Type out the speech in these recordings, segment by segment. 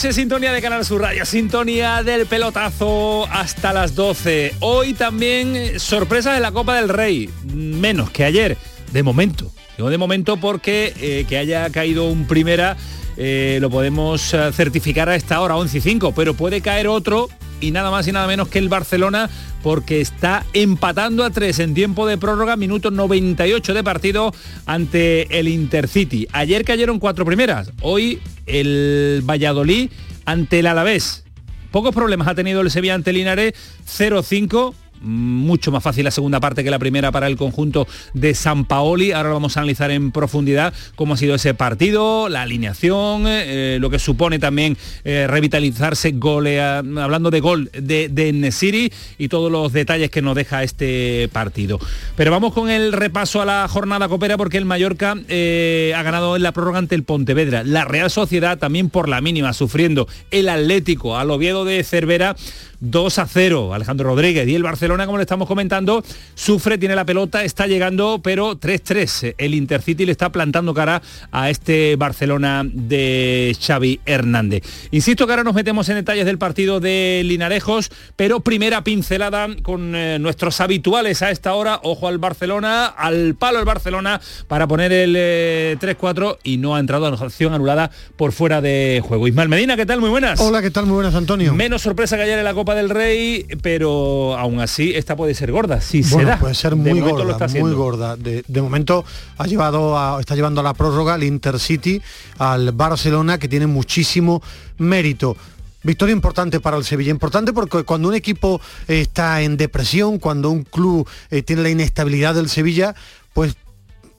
Sintonía de Canal Sur Radio, sintonía del pelotazo hasta las 12. Hoy también eh, sorpresas en la Copa del Rey, menos que ayer, de momento. Digo de momento porque eh, que haya caído un primera eh, lo podemos certificar a esta hora, 11 y 5, pero puede caer otro y nada más y nada menos que el Barcelona porque está empatando a 3 en tiempo de prórroga, minuto 98 de partido ante el Intercity. Ayer cayeron cuatro primeras, hoy el Valladolid ante el Alavés. Pocos problemas ha tenido el Sevilla ante Linares, 0-5 mucho más fácil la segunda parte que la primera para el conjunto de San Paoli. Ahora vamos a analizar en profundidad cómo ha sido ese partido, la alineación, eh, lo que supone también eh, revitalizarse golea, hablando de gol de, de Nesiri y todos los detalles que nos deja este partido. Pero vamos con el repaso a la jornada copera porque el Mallorca eh, ha ganado en la prórroga ante el Pontevedra. La Real Sociedad también por la mínima sufriendo el Atlético al Oviedo de Cervera 2 a 0. Alejandro Rodríguez y el Barcelona, como le estamos comentando, sufre, tiene la pelota, está llegando, pero 3-3. El Intercity le está plantando cara a este Barcelona de Xavi Hernández. Insisto que ahora nos metemos en detalles del partido de Linarejos, pero primera pincelada con eh, nuestros habituales a esta hora. Ojo al Barcelona, al palo el Barcelona para poner el eh, 3-4 y no ha entrado a acción anulada por fuera de juego. Ismael Medina, ¿qué tal? Muy buenas. Hola, ¿qué tal? Muy buenas, Antonio. Menos sorpresa que ayer en la Copa del Rey, pero aún así esta puede ser gorda, si se bueno, da. puede ser muy lo gorda, está muy gorda. De, de momento ha llevado a- está llevando a la prórroga al Intercity, al Barcelona, que tiene muchísimo mérito. Victoria importante para el Sevilla, importante porque cuando un equipo está en depresión, cuando un club eh, tiene la inestabilidad del Sevilla, pues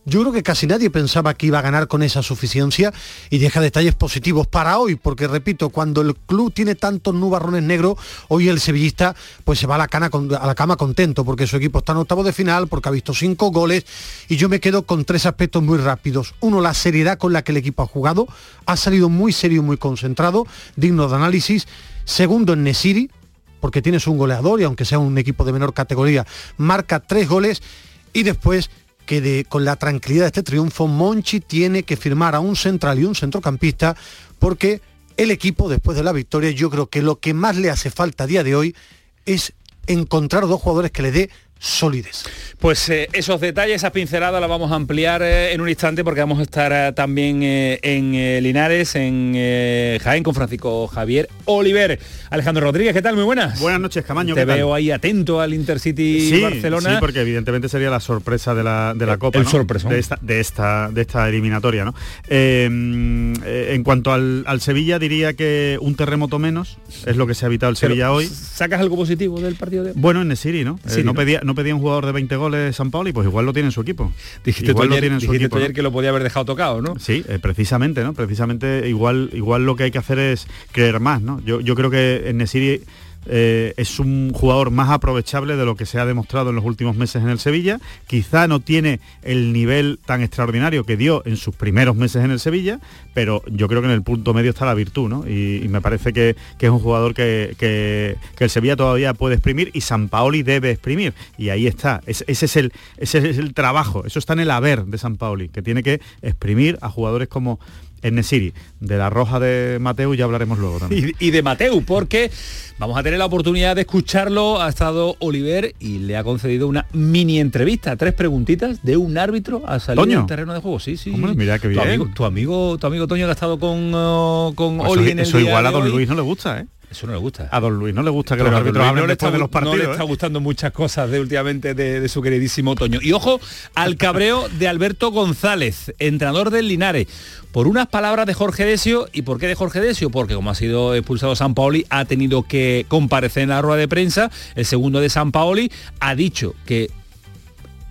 yo creo que casi nadie pensaba que iba a ganar con esa suficiencia y deja detalles positivos para hoy, porque repito, cuando el club tiene tantos nubarrones negros, hoy el sevillista pues se va a la, a la cama contento, porque su equipo está en octavo de final, porque ha visto cinco goles, y yo me quedo con tres aspectos muy rápidos. Uno, la seriedad con la que el equipo ha jugado, ha salido muy serio muy concentrado, digno de análisis. Segundo, en Nesiri, porque tienes un goleador y aunque sea un equipo de menor categoría, marca tres goles y después que con la tranquilidad de este triunfo Monchi tiene que firmar a un central y un centrocampista porque el equipo después de la victoria yo creo que lo que más le hace falta a día de hoy es encontrar dos jugadores que le dé solidez. Pues eh, esos detalles, esas pinceladas las vamos a ampliar eh, en un instante porque vamos a estar eh, también eh, en eh, Linares, en eh, Jaén con Francisco Javier Oliver. Alejandro Rodríguez, ¿qué tal? Muy buenas. Buenas noches, Camaño. Te ¿qué tal? veo ahí atento al Intercity Sí, Barcelona. sí, porque evidentemente sería la sorpresa de la, de la El- Copa, el ¿no? sorpresón. de, esta, de, esta, de esta eliminatoria. ¿no? Eh, en cuanto al, al Sevilla, diría que un terremoto menos es lo que se ha evitado el Pero, Sevilla hoy. ¿Sacas algo positivo del partido de Bueno, en Nesiri, ¿no? Eh, Sí, no, ¿no? Pedía, no pedía un jugador de 20 goles San Pauli, pues igual lo tiene en su equipo. Dijiste tú igual lo ayer, tiene en su dijiste equipo. tú ¿no? ayer que lo podía haber dejado tocado, ¿no? Sí, eh, precisamente, ¿no? Precisamente igual, igual lo que hay que hacer es creer más, ¿no? Yo, yo creo que en Nesiri eh, es un jugador más aprovechable de lo que se ha demostrado en los últimos meses en el Sevilla. Quizá no tiene el nivel tan extraordinario que dio en sus primeros meses en el Sevilla, pero yo creo que en el punto medio está la virtud, ¿no? Y, me parece que, es un jugador que, el Sevilla todavía puede exprimir y San Paoli debe exprimir. Y ahí está. Es- ese, es el, ese es el trabajo. Eso está en el haber de San Paoli, que tiene que exprimir a jugadores como en Nesiri. De la roja de Mateo ya hablaremos luego también. y, y de Mateu, porque vamos a tener la oportunidad de escucharlo. Ha estado Oliver y le ha concedido una mini entrevista, tres preguntitas de un árbitro a salir del terreno de juego. Sí, sí. Hombre, mira qué Tu bien. amigo, tu amigo, tu amigo Toño que ha estado con, uh, con Pues Oli eso en el eso día igual a Don hoy. Luis no le gusta, ¿eh? Eso no le gusta. A Don Luis no le gusta que Pero los árbitros hablen no está, de los gu- no le partidos. está ¿eh? gustando muchas cosas de últimamente de, de su queridísimo Toño. Y ojo al cabreo de Alberto González, entrenador del Linares, por unas palabras de Jorge Desio. ¿Y por qué de Jorge Desio? Porque como ha sido expulsado San Paoli, ha tenido que comparecer en la rueda de prensa. El segundo de San Paoli ha dicho que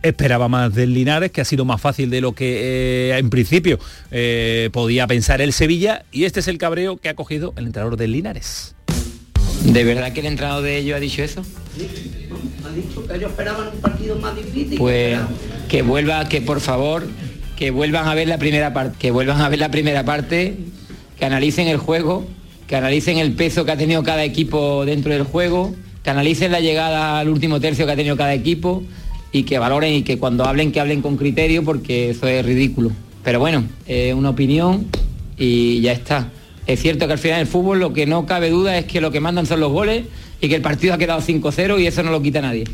esperaba más del Linares, que ha sido más fácil de lo que eh, en principio eh, podía pensar el Sevilla, y este es el cabreo que ha cogido el entrenador del Linares. ¿De verdad que el entrenador de ellos ha dicho eso? Ha dicho que ellos esperaban un partido más difícil. Pues que vuelva, que por favor, que vuelvan a ver la primera parte, que vuelvan a ver la primera parte, que analicen el juego, que analicen el peso que ha tenido cada equipo dentro del juego, que analicen la llegada al último tercio que ha tenido cada equipo y que valoren y que cuando hablen que hablen con criterio porque eso es ridículo. Pero bueno, es una opinión y ya está. Es cierto que al final el fútbol lo que no cabe duda es que lo que mandan son los goles y que el partido ha quedado 5-0 y eso no lo quita nadie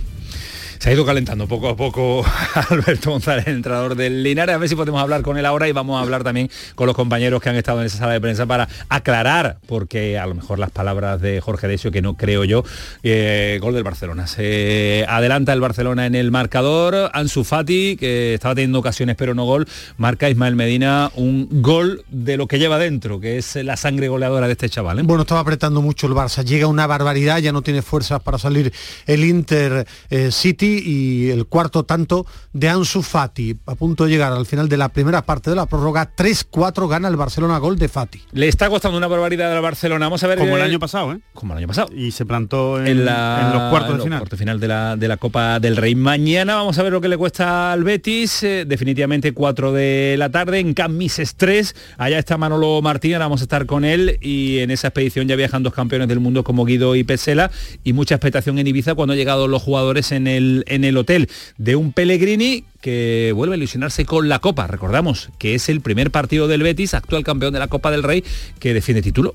se ha ido calentando poco a poco Alberto González, entrenador del Linares. A ver si podemos hablar con él ahora y vamos a hablar también con los compañeros que han estado en esa sala de prensa para aclarar, porque a lo mejor las palabras de Jorge Desio, que no creo yo, eh, gol del Barcelona. Se adelanta el Barcelona en el marcador. Ansu Fati, que estaba teniendo ocasiones pero no gol, marca Ismael Medina un gol de lo que lleva dentro, que es la sangre goleadora de este chaval. ¿eh? Bueno, estaba apretando mucho el Barça. Llega una barbaridad, ya no tiene fuerzas para salir el Inter eh, City y el cuarto tanto de Ansu Fati. A punto de llegar al final de la primera parte de la prórroga, 3-4 gana el Barcelona gol de Fati. Le está costando una barbaridad al Barcelona. Vamos a ver. Como el año pasado, ¿eh? Como el año pasado. Y se plantó en, los cuartos de final. final de la, de la Copa del Rey. Mañana vamos a ver lo que le cuesta al Betis. Eh, definitivamente 4 de la tarde en Camises 3. Allá está Manolo Martínez, vamos a estar con él y en esa expedición ya viajan dos campeones del mundo como Guido y Pesela y mucha expectación en Ibiza cuando han llegado los jugadores en el en el hotel de un Pellegrini que vuelve a ilusionarse con la Copa. Recordamos que es el primer partido del Betis, actual campeón de la Copa del Rey, que defiende título.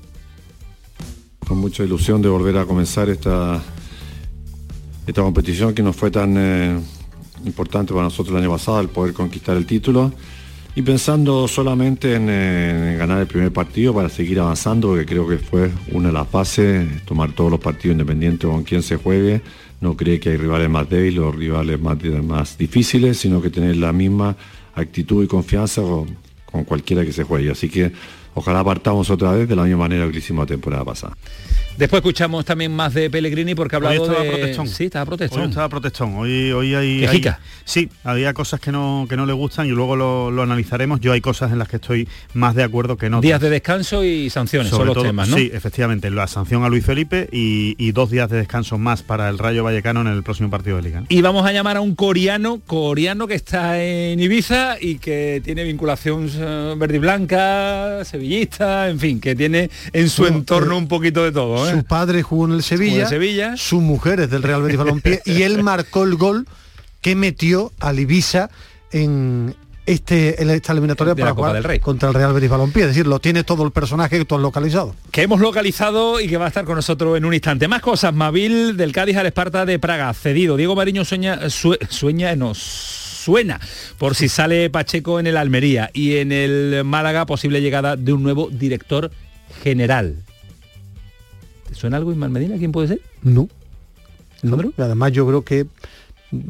Con mucha ilusión de volver a comenzar esta, esta competición que no fue tan eh, importante para nosotros el año pasado, el poder conquistar el título. Y pensando solamente en, ganar el primer partido para seguir avanzando, porque creo que fue una de las bases, tomar todos los partidos independientes con quien se juegue, no cree que hay rivales más débiles o rivales más, difíciles, sino que tener la misma actitud y confianza con, cualquiera que se juegue. Así que ojalá partamos otra vez de la misma manera que hicimos la temporada pasada. Después escuchamos también más de Pellegrini porque ha hablado estaba de... Protestón. Sí, estaba protestón. Hoy estaba protestón. Hoy, hoy hay... Hay- Sí, había cosas que no, que no le gustan y luego lo, lo analizaremos. Yo hay cosas en las que estoy más de acuerdo que no. Días de descanso y sanciones son Sobre los todo- temas, ¿no? Sí, efectivamente, la sanción a Luis Felipe y, y dos días de descanso más para el Rayo Vallecano en el próximo partido de Liga. ¿no? Y vamos a llamar a un coreano, coreano que está en Ibiza y que tiene vinculación eh, verde y blanca, sevillista, en fin, que tiene en su entorno eh, un poquito de todo. ¿eh? Su padre jugó en el Sevilla, en Sevilla. su mujer es del Real Betis Balompié y él marcó el gol que metió al Ibiza en este esta eliminatoria De la para Copa jugar del Rey. contra el Real Betis Balompié, es decir, lo tiene todo el personaje que tú has localizado. que hemos localizado y que va a estar con nosotros en un instante. Más cosas, Mavil del Cádiz al Esparta de Praga, cedido. Diego Mariño sueña, sue- sueña, no, suena por si sale Pacheco en el Almería y en el Málaga posible llegada de un nuevo director general. ¿Te suena algo Ismael Medina? ¿Quién puede ser? No. ¿Alejandro? Y además yo creo que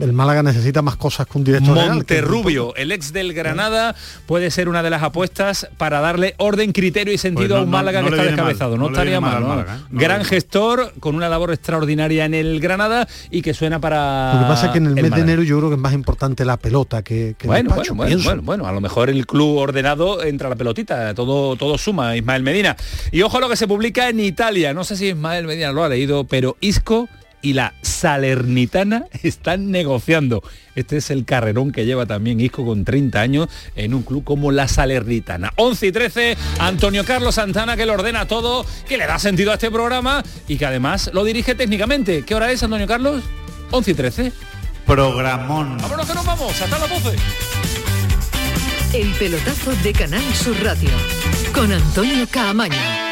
el Málaga necesita más cosas que un director que Monterrubio, el ex del Granada, puede ser una de las apuestas para darle orden, criterio y sentido Pues no- a un Málaga no que está mal, descabezado. no, estaría mal mal. al ¿no? Málaga, ¿eh? Gran gestor, con una labor extraordinaria en el Granada y que suena para. Lo que pasa es que en el mes de enero yo creo que es más importante la pelota que, que el Bueno, despacho, bueno, bueno, bueno, bueno, a lo mejor el club ordenado entra la pelotita, todo, todo suma, Ismael Medina. Y ojo a lo que se publica en Italia, no sé si Ismael Medina lo ha leído, pero Isco y la Salernitana están negociando. Este es el carrerón que lleva también Isco con 30 años en un club como la Salernitana. 11 y 13, Antonio Carlos Santana que lo ordena todo, que le da sentido a este programa y que además lo dirige técnicamente. ¿Qué hora es, Antonio Carlos? 11 y 13. Programón. Vámonos que nos vamos, hasta las 12. El pelotazo de Canal Sur Radio con Antonio Caamaño.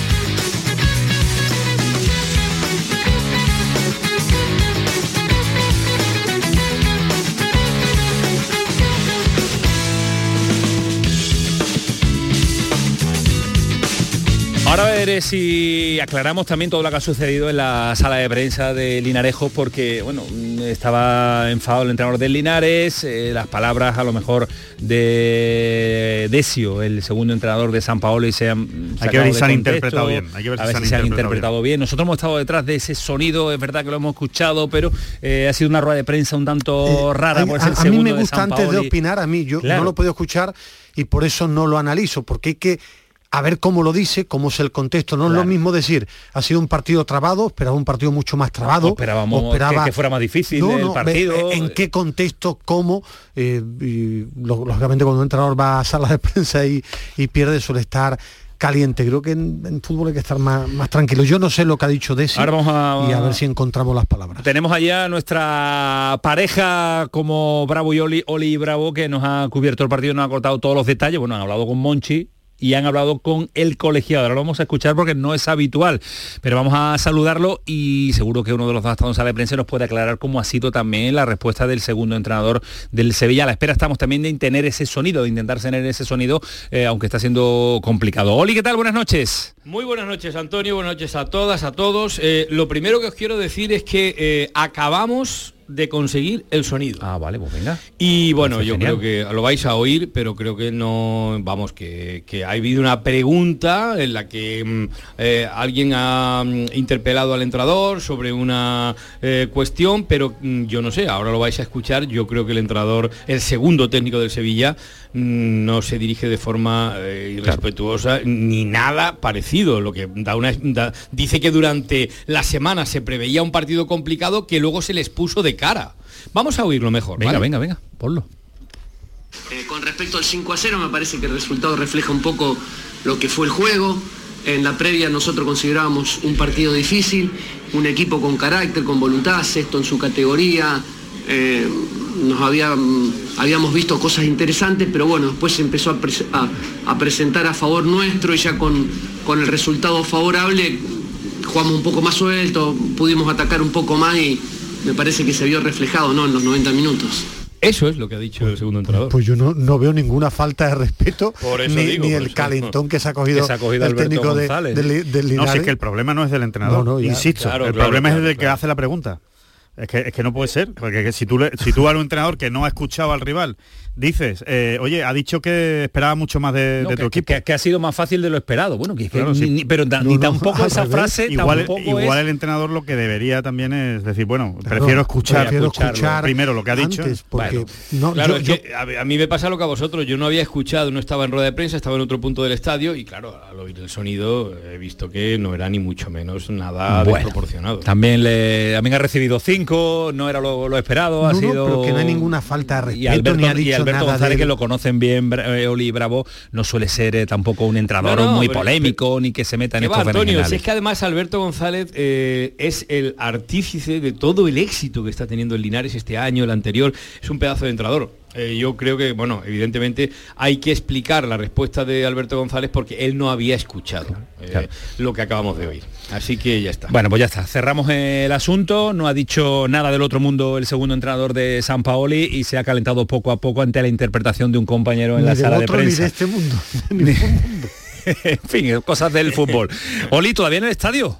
Ahora veré si aclaramos también todo lo que ha sucedido en la sala de prensa de Linarejo, porque bueno, estaba enfadado el entrenador del Linares, eh, las palabras a lo mejor de Decio, el segundo entrenador de San Paolo, y se han Hay que ver si se han interpretado bien. Hay que ver a si ver se han si se han interpretado bien. Nosotros hemos estado detrás de ese sonido, es verdad que lo hemos escuchado, pero eh, ha sido una rueda de prensa un tanto rara A, por a- ser el a mí me de gusta antes de opinar, a mí yo Claro. no lo puedo escuchar y por eso no lo analizo, porque hay que a ver cómo lo dice, cómo es el contexto. No es lo mismo decir, ha sido un partido trabado, esperaba un partido mucho más trabado. O esperábamos o esperaba- que- que fuera más difícil No, el no, partido. ve- ¿En qué contexto, cómo? eh, y, lógicamente cuando un entrenador va a sala de prensa y, y pierde suele estar caliente. Creo que en, en fútbol hay que estar más, más tranquilo. Yo no sé lo que ha dicho Desi Ahora vamos a- y a ver si encontramos las palabras. Tenemos allá nuestra pareja como Bravo y Oli, Oli y Bravo que nos ha cubierto el partido, nos ha cortado todos los detalles. Bueno, han hablado con Monchi y han hablado con el colegiado. Ahora lo vamos a escuchar porque no es habitual, pero vamos a saludarlo y seguro que uno de los dos ha estado en sala de prensa nos puede aclarar cómo ha sido también la respuesta del segundo entrenador del Sevilla. A la espera estamos también de tener ese sonido, de intentar tener ese sonido, eh, aunque está siendo complicado. Oli, ¿qué tal? Buenas noches. Muy buenas noches, Antonio. Buenas noches a todas, a todos. Eh, lo primero que os quiero decir es que eh, acabamos de conseguir el sonido. Ah, vale, pues venga. Y bueno, Parece yo genial. creo que lo vais a oír, pero creo que no, vamos, que, que ha habido una pregunta en la que mm, eh, alguien ha mm, interpelado al entrenador sobre una eh, cuestión, pero mm, yo no sé, ahora lo vais a escuchar, yo creo que el entrenador, el segundo técnico del Sevilla, no se dirige de forma eh, irrespetuosa ni nada parecido, lo que da una, da- dice que durante la semana se preveía un partido complicado que luego se les puso de cara. Vamos a oírlo mejor. Venga, ¿vale? venga, venga, ponlo. Eh, con respecto al 5 a 0, me parece que el resultado refleja un poco lo que fue el juego. En la previa nosotros considerábamos un partido difícil, un equipo con carácter, con voluntad, sexto en su categoría. eh, nos había, mm, habíamos visto cosas interesantes, pero bueno, después se empezó a- a presentar a favor nuestro y ya con, con el resultado favorable jugamos un poco más suelto, pudimos atacar un poco más y me parece que se vio reflejado ¿no? en los 90 minutos. Eso es lo que ha dicho el segundo entrenador. Pues yo no, no veo ninguna falta de respeto, Por eso ni, digo, ni por el eso. calentón que se ha cogido, se ha cogido el Alberto técnico de- del, del No, si es que el problema no es del entrenador, No, no, ya. insisto. Claro, el claro, problema claro, es del que hace la pregunta. Es que, es que no puede ser, porque que si tú, le- si tú a un entrenador que no ha escuchado al rival dices, eh, oye, ha dicho que esperaba mucho más de, No, de que, tu que- equipo. que- que ha sido más fácil de lo esperado. Bueno, que, Claro, ni- sí. ni- pero No, ni no, tampoco esa revés. frase Igual, tampoco igual es... el entrenador lo que debería también es decir, bueno, prefiero escuchar, prefiero escucharlo. escuchar primero lo que ha dicho. antes, porque Bueno, no, Claro, yo- es que a, mí me pasa lo que a vosotros. Yo no había escuchado, no estaba en rueda de prensa, estaba en otro punto del estadio y claro, al oír el sonido he visto que no era ni mucho menos nada Bueno, desproporcionado. También, le, también ha recibido cinco, no era lo, lo esperado, ha sido... pero que no hay ninguna falta de Y Alberto, ni ha y dicho Alberto González, que lo conocen bien, eh, Oli Bravo, no suele ser eh, tampoco un No, no, muy polémico, ni que se meta en ¿Qué va, estos Antonio? Si es que además Alberto González eh, es el artífice de todo el éxito que está teniendo el Linares este año, el anterior. Es un pedazo de entrenador. Eh, yo creo que, bueno, evidentemente hay que explicar la respuesta de Alberto González porque él no había escuchado eh, claro. lo que acabamos de oír. Así que ya está. Bueno, pues ya está. Cerramos el asunto. No ha dicho nada del otro mundo el segundo entrenador de San Paoli y se ha calentado poco a poco ante la interpretación de un compañero en Ni la sala de otro ni prensa. de este mundo. de ningún mundo. en fin, cosas del fútbol. Oli, ¿todavía en el estadio?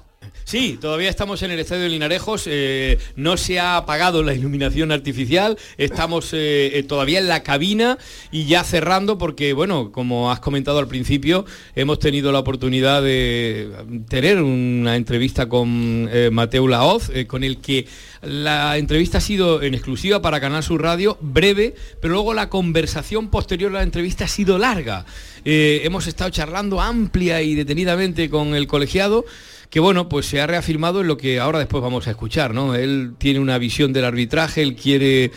Sí, todavía estamos en el estadio de Linarejos, eh, no se ha apagado la iluminación artificial, estamos eh, eh, todavía en la cabina y ya cerrando porque, bueno, como has comentado al principio, hemos tenido la oportunidad de tener una entrevista con Mateo Laoz, con el que la entrevista ha sido en exclusiva para Canal Sur Radio, breve, pero luego la conversación posterior a la entrevista ha sido larga. hemos estado charlando amplia y detenidamente con el colegiado que bueno, pues se ha reafirmado en lo que ahora después vamos a escuchar, ¿no? Él tiene una visión del arbitraje, él quiere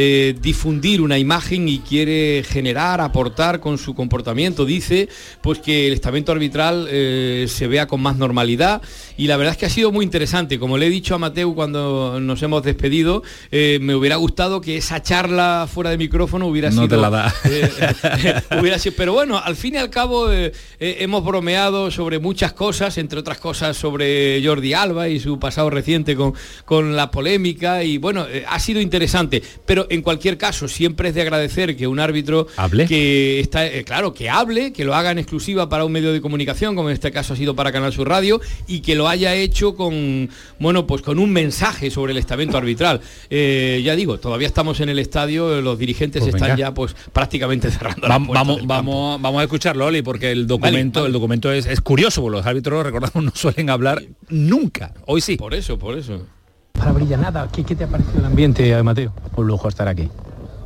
eh, difundir una imagen y quiere generar, aportar con su comportamiento. Dice pues que el estamento arbitral eh, se vea con más normalidad y la verdad es que ha sido muy interesante. Como le he dicho a Mateo cuando nos hemos despedido, eh, me hubiera gustado que esa charla fuera de micrófono hubiera no sido... Te la da. hubiera sido. Pero bueno, al fin y al cabo hemos bromeado sobre muchas cosas, entre otras cosas sobre Jordi Alba y su pasado reciente con, con la polémica y bueno, ha sido interesante. Pero en cualquier caso, siempre es de agradecer que un árbitro ¿Hable? que está, eh, claro, que hable, que lo haga en exclusiva para un medio de comunicación, como en este caso ha sido para Canal Sur Radio, y que lo haya hecho con, bueno, pues con un mensaje sobre el estamento arbitral. Eh, ya digo, todavía estamos en el estadio, los dirigentes Pues están venga. ya pues prácticamente cerrando. puerta Vamos, vamos, vamos a escucharlo, Oli, porque el documento, vale. el documento es, es curioso, porque los árbitros, recordamos, no suelen hablar nunca. Hoy sí. Por eso, por eso. Para Brillanada, ¿qué, qué te ha parecido el ambiente, eh, Mateo? Un lujo estar aquí.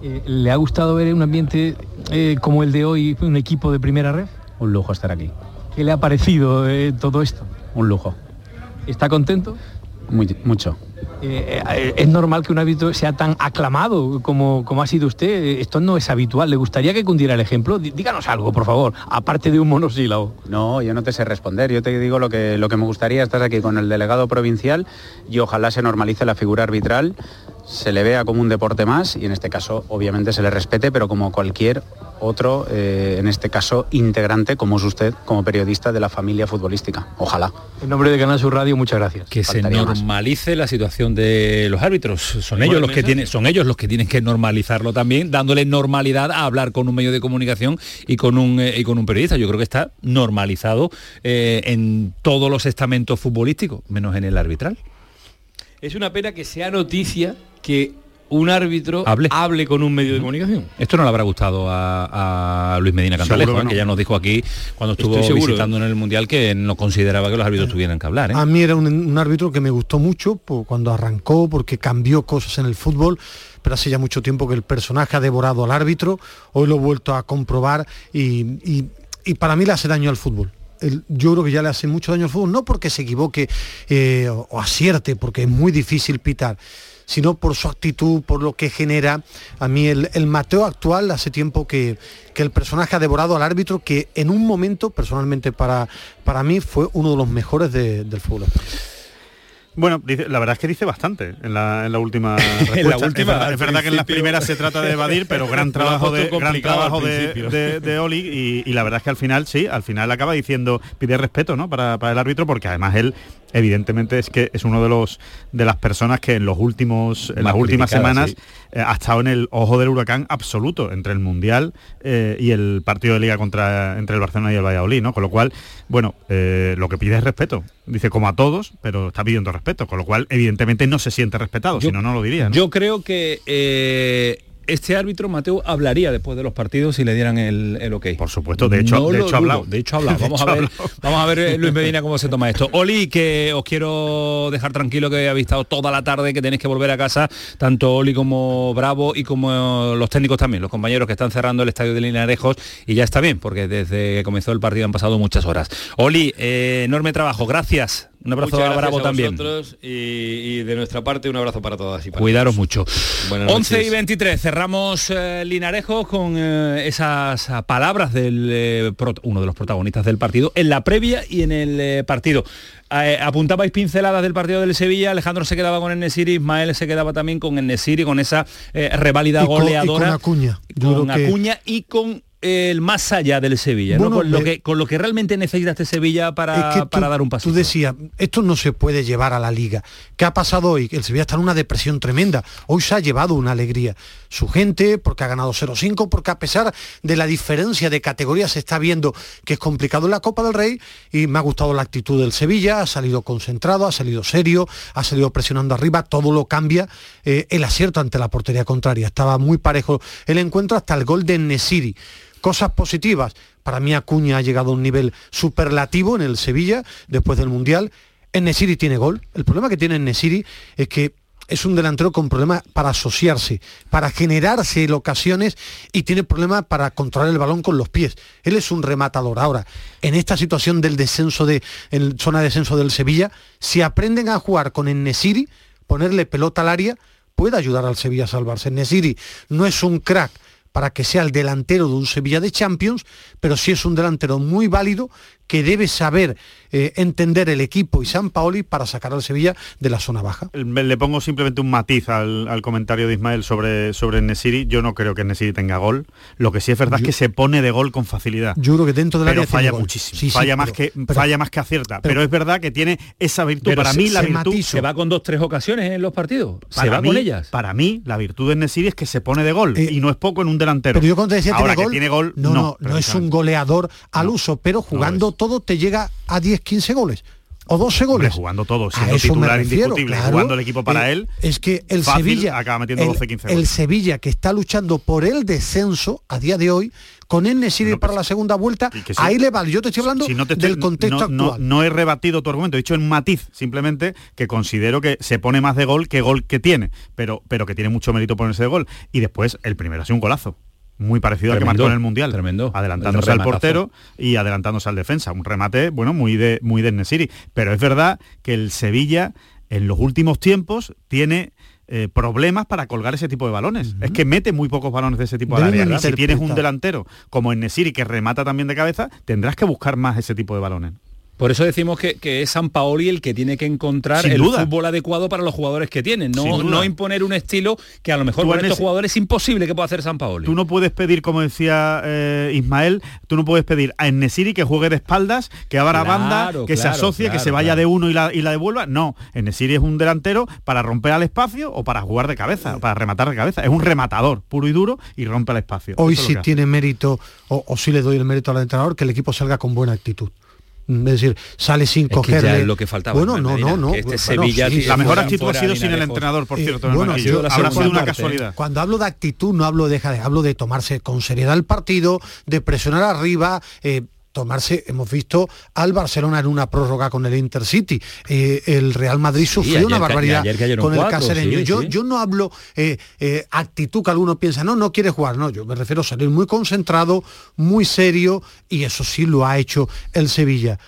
Eh, ¿Le ha gustado ver un ambiente eh, como el de hoy, un equipo de primera red? Un lujo estar aquí. ¿Qué le ha parecido eh, todo esto? Un lujo. ¿Está contento? Muy- mucho. Eh, eh, es normal que un árbitro sea tan aclamado como, como ha sido usted. Esto no es habitual. ¿Le gustaría que cundiera el ejemplo? Dí- Díganos algo, por favor, aparte de un monosílabo. No, yo no te sé responder. Yo te digo lo que, lo que me gustaría. Estás aquí con el delegado provincial y ojalá se normalice la figura arbitral, se le vea como un deporte más y en este caso obviamente se le respete, pero como cualquier otro, eh, en este caso integrante, como es usted, como periodista de la familia futbolística. Ojalá. En nombre de Canal Sur Radio, muchas gracias. que se más. normalice la situación de los árbitros. Son ellos los que tienen, son ellos los que tienen que normalizarlo también, dándole normalidad a hablar con un medio de comunicación y con un eh, y con un periodista. Yo creo que está normalizado eh, en todos los estamentos futbolísticos, menos en el arbitral. Es una pena que sea noticia que un árbitro Hable. hable con un medio de comunicación. Esto no le habrá gustado a, a Luis Medina Cantalejo, que ¿eh? ya nos dijo aquí cuando estuvo Estoy seguro, visitando en el Mundial que no consideraba que los árbitros tuvieran que hablar. ¿eh? A mí era un, un árbitro que me gustó mucho por- cuando arrancó, porque cambió cosas en el fútbol, pero hace ya mucho tiempo que el personaje ha devorado al árbitro, hoy lo he vuelto a comprobar y, y- y para mí le hace daño al fútbol. Yo creo que ya le hace mucho daño al fútbol, no porque se equivoque eh, o, o acierte, porque es muy difícil pitar, sino por su actitud, por lo que genera. A mí el, el Mateo actual hace tiempo que, que el personaje ha devorado al árbitro, que en un momento, personalmente para, para mí, fue uno de los mejores de- del fútbol. Bueno, dice- la verdad es que dice bastante en la, en la última respuesta. última, es verdad, al es verdad que en las primeras se trata de evadir, pero gran trabajo de gran trabajo de, principio. de- de Oli y, y la verdad es que al final sí, al final acaba diciendo pide respeto, ¿no? Para, para el árbitro porque además él evidentemente es que es uno de los de las personas que en los últimos en las últimas semanas eh, ha estado en el ojo del huracán absoluto entre el mundial eh, y el partido de liga contra entre el Barcelona y el Valladolid, ¿no? Con lo cual, bueno, eh, lo que pide es respeto. Dice como a todos, pero está pidiendo respeto, con lo cual evidentemente no se siente respetado, si no no lo diría. ¿no? Yo creo que este árbitro, Mateo, hablaría después de los partidos si le dieran el, el ok. Por supuesto, de hecho- de lo hecho hablado. De hecho ha hablado. De Vamos a ver, vamos a ver Luis Medina cómo se toma esto. Oli, que os quiero dejar tranquilo que habéis estado toda la tarde, que tenéis que volver a casa, tanto Oli como Bravo y como los técnicos también, los compañeros que están cerrando el estadio de Linarejos y ya está bien, porque desde que comenzó el partido han pasado muchas horas. Oli, eh, enorme trabajo, gracias. Un abrazo Muchas a Bravo a también. y, y de nuestra parte un abrazo para todas y para Cuidaros todos. mucho. Buenas 11 y noches. 23, cerramos eh, Linarejos con eh, esas ah, palabras del eh, prot- uno de los protagonistas del partido en la previa y en el eh, partido. Eh, apuntabais pinceladas del partido del Sevilla, Alejandro se quedaba con el Nesiri, Ismael se quedaba también con el Nesiri, con esa eh, reválida Y con- y goleadora. con Acuña. Yo Con creo que- Acuña y con el más allá del Sevilla, con, lo que, con lo que realmente necesita este Sevilla para, Es que tú- para dar un paso. Tú decías, esto no se puede llevar a la liga. ¿Qué ha pasado hoy? El Sevilla está en una depresión tremenda. Hoy se ha llevado una alegría. Su gente, porque ha ganado 0-5, porque a pesar de la diferencia de categorías se está viendo que es complicado en la Copa del Rey y me ha gustado la actitud del Sevilla, ha salido concentrado, ha salido serio, ha salido presionando arriba, todo lo cambia. eh, el acierto ante la portería contraria. Estaba muy parejo el encuentro hasta el gol de Nesiri. Cosas positivas. Para mí Acuña ha llegado a un nivel superlativo en el Sevilla después del Mundial. En Nesiri tiene gol. El problema que tiene Nesiri es que es un delantero con problemas para asociarse, para generarse en ocasiones y tiene problemas para controlar el balón con los pies. Él es un rematador. Ahora, en esta situación del descenso de en zona de descenso del Sevilla, si aprenden a jugar con Nesiri, ponerle pelota al área, puede ayudar al Sevilla a salvarse. Nesiri no es un crack para que sea el delantero de un Sevilla de Champions, pero sí es un delantero muy válido que debe saber eh, entender el equipo y San Paoli para sacar al Sevilla de la zona baja. Le pongo simplemente un matiz al, al comentario de Ismael sobre, sobre Nesiri. Yo no creo que Nesiri tenga gol. Lo que sí es verdad es que se pone de gol con facilidad. Yo creo que dentro del área falla muchísimo. Sí, sí, falla, más pero- que, pero- falla más que acierta. Pero, pero- es verdad que tiene esa virtud. Para se- mí la se virtud... Se va con dos, tres ocasiones en los partidos. se Para va mí, con ellas. Para mí, la virtud de Nesiri es que se pone de gol. y no es poco en un delantero. Eh, Pero yo cuando te decía Ahora tiene que gol, tiene gol, no, no, no, es un goleador al uso, pero jugando todo te llega a 10, 15 goles. O 12 Hombre, goles. jugando todo, siendo titular refiero, indiscutible, claro. jugando el equipo para Eh, él. Es que el fácil, Sevilla acaba metiendo el- 12, 15 el, goles. Sevilla que está luchando por el descenso a día de hoy con el Nesiri para la segunda vuelta, que sí. ahí le vale. Yo te estoy hablando Si no te estoy- del contexto no, no- actual. no he rebatido tu argumento, he dicho en matiz, simplemente que considero que se pone más de gol que gol que tiene, pero, pero que tiene mucho mérito ponerse de gol. Y después el primero ha sido un golazo. Muy parecido al que marcó en el Mundial. tremendo. Adelantándose El al portero y adelantándose al defensa. Un remate, bueno, muy de muy de Nesiri. Pero es verdad que el Sevilla en los últimos tiempos tiene eh, problemas para colgar ese tipo de balones. Es que mete muy pocos balones de ese tipo de área. Y Si tienes un delantero como en Nesiri que remata también de cabeza, tendrás que buscar más ese tipo de balones. Por eso decimos que, que es San Paoli el que tiene que encontrar Sin el duda. fútbol adecuado para los jugadores que tienen, Sin no, imponer un estilo que a lo mejor en estos ese- jugadores es imposible que pueda hacer San Paoli. Tú no puedes pedir, como decía eh, Ismael, tú no puedes pedir a Enesiri que juegue de espaldas, que abra Claro, banda, que se claro, asocie, que se vaya claro. de uno y la, y la devuelva. No, Enesiri es un delantero para romper al espacio o para jugar de cabeza, para rematar de cabeza. Es un rematador puro y duro y rompe al espacio. Hoy sí tiene mérito, o, o sí le doy el mérito al entrenador, que el equipo salga con buena actitud. Es decir, sale sin que ya cogerle. es lo que faltaba, Bueno, no, Medina, no, no. que este bueno, Sevilla sí, La mejor actitud ha sido sin el entrenador, por Eh, cierto. bueno, yo- Habrá sido una cuando- casualidad. Cuando hablo de actitud, no hablo de, de- hablo de tomarse con seriedad el partido, de presionar arriba, eh, tomarse, hemos visto al Barcelona en una prórroga con el Intercity. Eh, el Real Madrid sufrió una barbaridad con el cuatro, casereño. sí, yo, sí. yo no hablo eh, eh, actitud que alguno piensa, no, no quiere jugar, no, yo me refiero a salir muy concentrado, muy serio, y eso sí lo ha hecho el Sevilla.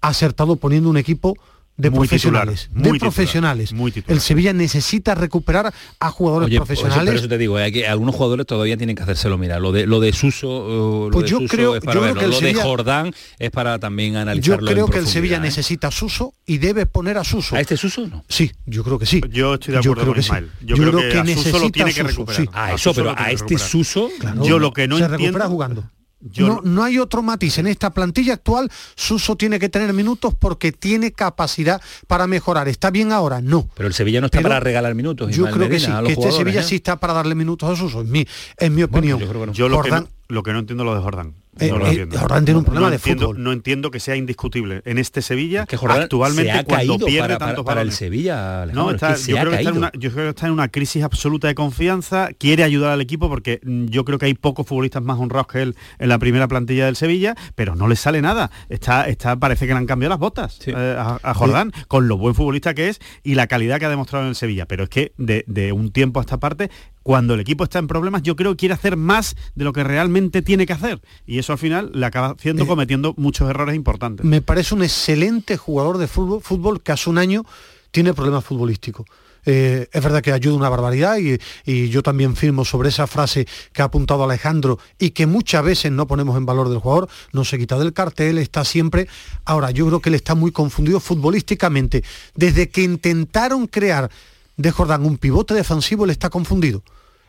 Ha acertado poniendo un equipo de Muy titular, profesionales, muy de titular, profesionales. muy titular. El Sevilla necesita recuperar a jugadores Oye, por eso- profesionales. por eso te digo, hay que algunos jugadores todavía tienen que hacérselo mirar. Lo de lo de Suso, eh, lo Pues de yo Suso creo- es para yo creo que el lo Sevilla- de Jordán es para también Yo analizarlo. creo en que el Sevilla ¿eh? necesita a Suso y debe poner a Suso. ¿A este Suso no? Sí, yo creo que sí. Yo estoy de Yo acuerdo creo con que sí. Ismael. Yo creo que a Suso lo necesita tiene que Suso, recuperar. sí. Ah, A eso, pero a que este recuperar. Suso Claro, Yo lo que no se entiendo- recupera jugando. Yo- no, no hay otro matiz. En esta plantilla actual, Suso tiene que tener minutos porque tiene capacidad para mejorar. ¿Está bien ahora? No. Pero el Sevilla no está Pero para regalar minutos. Yo Ismael creo que Medina, sí, que este Sevilla ¿eh? sí está para darle minutos a Suso, en mi, en mi opinión. yo creo que no. Yo lo que, Jordán- no, lo que no entiendo lo de Jordán. Eh, no eh, entiendo. Jordán tiene un problema no de entiendo, fútbol. No entiendo que sea indiscutible en este Sevilla que Jordán actualmente se ha cuando caído pierde para, para- tantos para el. Sevilla. Alejandro, No, es está- que se yo, creo que está en una, yo creo que está en una crisis absoluta de confianza, quiere ayudar al equipo porque mm, yo creo que hay pocos futbolistas más honrados que él en la primera plantilla del Sevilla, pero no le sale nada. Está, está, parece que le han cambiado las botas Sí. eh, a, a Jordán, con lo buen futbolista que es y la calidad que ha demostrado en el Sevilla. Pero es que de, de un tiempo a esta parte, cuando el equipo está en problemas, yo creo que quiere hacer más de lo que realmente tiene que hacer. Y eso al final le acaba haciendo Eh, cometiendo muchos errores importantes. me parece un excelente jugador de fútbol, fútbol que hace un año tiene problemas futbolísticos. Eh, es verdad que ayuda una barbaridad y, y yo también firmo sobre esa frase que ha apuntado Alejandro y que muchas veces no ponemos en valor del jugador, no se quita del cartel, está siempre. Ahora, yo creo que él está muy confundido futbolísticamente. Desde que intentaron crear de Jordán un pivote defensivo, él está confundido.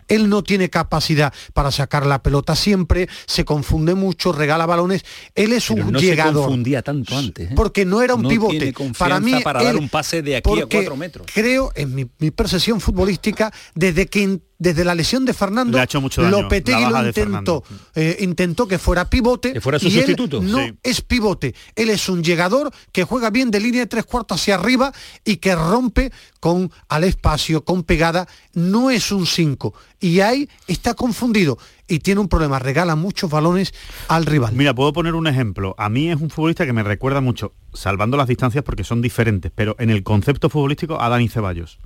Él no tiene capacidad para sacar la pelota siempre, se confunde mucho, regala balones. Él es un no llegador. se confundía tanto antes. ¿eh? Porque no era un No pivote. tiene confianza Para mí, para dar un pase de aquí a cuatro metros. Creo, en mi, mi percepción futbolística, desde que desde la lesión de Fernando, Le ha hecho mucho daño Lopetegui lo intentó, eh, intentó que fuera pivote. Que fuera su y él sustituto. no Sí. es pivote. Él es un llegador que juega bien de línea de tres cuartos hacia arriba y que rompe con al espacio, con pegada. No es un 5. Y ahí está confundido y tiene un problema. Regala muchos balones al rival. Mira, puedo poner un ejemplo. A mí es un futbolista que me recuerda mucho, salvando las distancias porque son diferentes, pero en el concepto futbolístico a Dani Ceballos.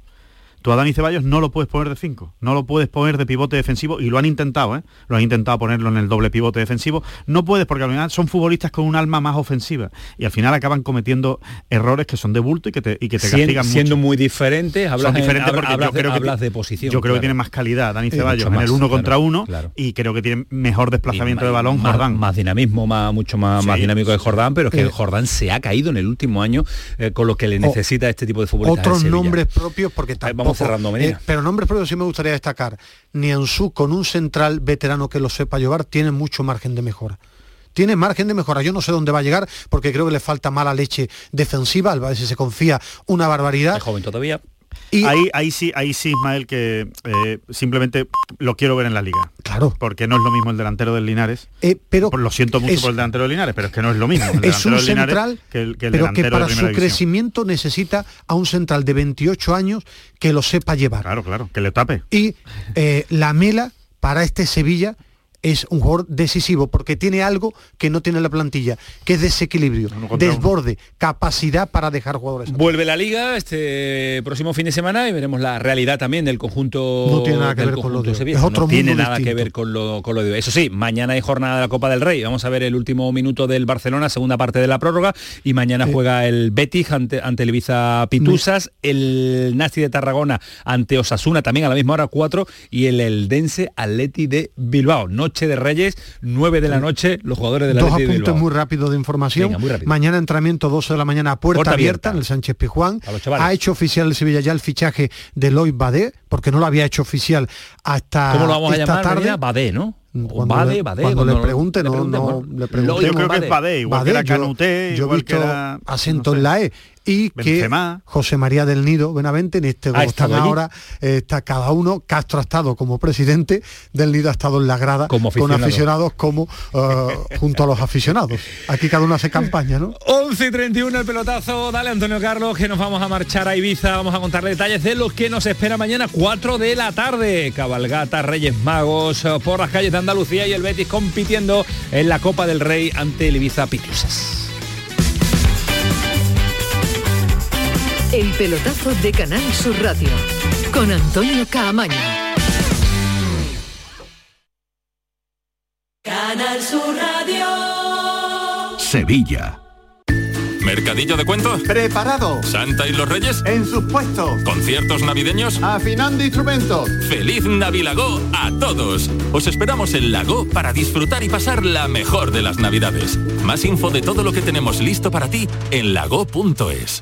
Tú a Dani Ceballos no lo puedes poner de 5, no lo puedes poner de pivote defensivo y lo han intentado, ¿eh? Lo han intentado ponerlo en el doble pivote defensivo. No puedes porque al final son futbolistas con un alma más ofensiva y al final acaban cometiendo errores que son de bulto y que te, y que te Sien- castigan siendo mucho. muy diferentes, hablas, son en- diferentes hablas- yo de- creo que hablas de posición. Yo creo claro. que tiene más calidad Dani Eh, Ceballos mucho en el más, uno claro, contra uno claro. y creo que tiene mejor desplazamiento de balón más, Jordán. más dinamismo, más, mucho más, más dinámico de Jordán, pero es que Eh, Jordán se ha caído en el último año eh, con lo que le necesita este tipo de futbolistas. Otros nombres propios porque Ahí tampoco, cerrando, Medina. eh, pero nombres propios sí me gustaría destacar. Nianzú con un central veterano que lo sepa llevar tiene mucho margen de mejora. Tiene margen de mejora. Yo no sé dónde va a llegar porque creo que le falta mala leche defensiva. Al veces se confía una barbaridad. Es joven todavía. Y ahí, ahí sí, ahí sí, Ismael, que eh, simplemente lo quiero ver en la liga. Claro. Porque no es lo mismo el delantero del Linares. Eh, pero lo siento mucho es- por el delantero del Linares, pero es que no es lo mismo. El es un del Linares central que el, que el pero que para de su división. crecimiento necesita a un central de 28 años que lo sepa llevar. Claro, claro, que le tape. Y eh, la Mela para este Sevilla es un jugador decisivo porque tiene algo que no tiene la plantilla, que es desequilibrio, uno. desborde, capacidad para dejar jugadores. Vuelve la liga este próximo fin de semana y veremos la realidad también del conjunto. No tiene nada que ver con lo de hoy. Es otro no tiene nada que ver con lo, con lo de hoy. Eso sí, mañana hay jornada de la Copa del Rey. Vamos a ver el último minuto del Barcelona, segunda parte de la prórroga. Y mañana juega el Betis ante, ante el Ibiza Pitusas, el Nasti de Tarragona ante Osasuna, también a la misma hora 4, y el Eldense Atleti de Bilbao. Noche de Reyes, 9 de la noche, los jugadores del Dos Atleti de apuntes muy rápidos de información. Venga, muy rápido. Mañana entrenamiento 12 de la mañana, puerta, Puerta abierta, abierta. en el Sánchez Pijuán. A. Ha hecho oficial el Sevilla ya el fichaje de Loy Badé, porque no lo había hecho oficial hasta ¿Cómo lo vamos a esta llamar? tarde. Medina? Badé, ¿no? Cuando Badé, le, Badé, cuando le pregunte, le no, preguntemos. no le preguntemos. yo creo que es Badé, igual que era yo- Canuté, yo, he igual visto que era- acento no sé. en la E y que. José María del Nido Benavente en este como están allí. ahora eh, está cada uno Castro ha estado como presidente del Nido ha estado en la grada Como con aficionado. aficionados como eh, junto a los aficionados aquí cada uno hace campaña ¿no? 11 y 31 el pelotazo, dale Antonio Carlos que nos vamos a marchar a Ibiza, vamos a contar detalles de lo que nos espera mañana 4 de la tarde, cabalgata Reyes Magos eh, por las calles de Andalucía y el Betis compitiendo en la Copa del Rey ante el Ibiza Pitusas. El pelotazo de Canal Sur Radio con Antonio Caamaño. Canal Sur Radio. Sevilla. ¿Mercadillo de cuentos? Preparado. ¿Santa y los Reyes? En sus puestos. ¿Conciertos navideños? Afinando instrumentos. ¡Feliz Navilago a todos! Os esperamos en Lago para disfrutar y pasar la mejor de las Navidades. Más info de todo lo que tenemos listo para ti en lago.es.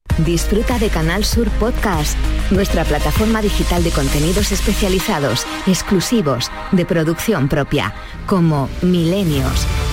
Disfruta de Canal Sur Podcast, nuestra plataforma digital de contenidos especializados, exclusivos, de producción propia, como Milenios,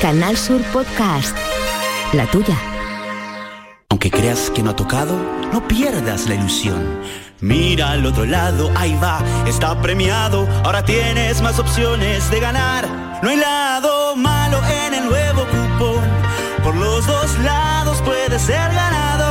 Canal Sur Podcast. La tuya. Aunque creas que no ha tocado, no pierdas la ilusión. Mira al otro lado, ahí va, está premiado. Ahora tienes más opciones de ganar. No hay lado malo en el nuevo cupón. Por los dos lados puedes ser ganador.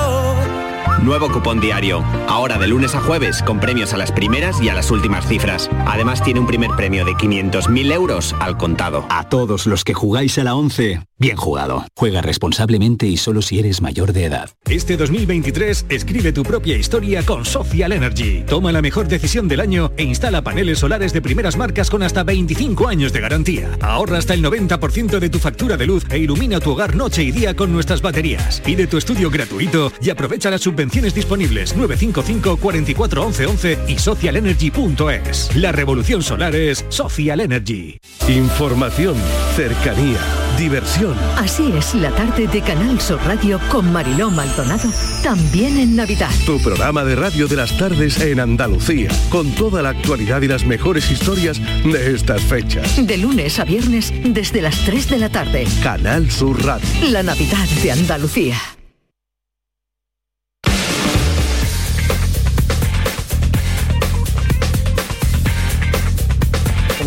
Nuevo cupón diario. Ahora de lunes a jueves con premios a las primeras y a las últimas cifras. Además tiene un primer premio de 500.000 euros al contado. A todos los que jugáis a la 11, bien jugado. Juega responsablemente y solo si eres mayor de edad. Este 2023 escribe tu propia historia con Social Energy. Toma la mejor decisión del año e instala paneles solares de primeras marcas con hasta 25 años de garantía. Ahorra hasta el 90% de tu factura de luz e ilumina tu hogar noche y día con nuestras baterías. Pide tu estudio gratuito y aprovecha las subvenciones disponibles 955 44 11 11 y socialenergy.es. La revolución solar es Social Energy. Información, cercanía, diversión. Así es la tarde de Canal Sur Radio con Mariló Maldonado, también en Navidad. Tu programa de radio de las tardes en Andalucía, con toda la actualidad y las mejores historias de estas fechas. De lunes a viernes desde las 3 de la tarde. Canal Sur Radio. La Navidad de Andalucía.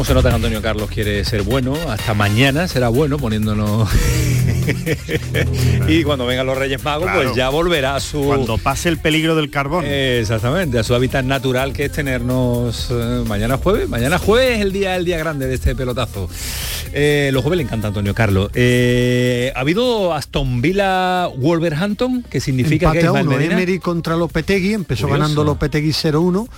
¿Cómo se nota que Antonio Carlos quiere ser bueno? Hasta mañana será bueno poniéndonos... y cuando vengan los Reyes Magos, Claro. pues ya volverá a su... Cuando pase el peligro del carbón. Exactamente, a su hábitat natural que es tenernos eh, mañana jueves. Mañana jueves es el día, el día grande de este pelotazo. Eh, los jueves le encanta Antonio Carlos. Eh, ha habido Aston Villa Wolverhampton, que significa Empate que a Ismael uno, Medina- Emery contra Lopetegui, empezó Curioso. ganando Lopetegui 0-1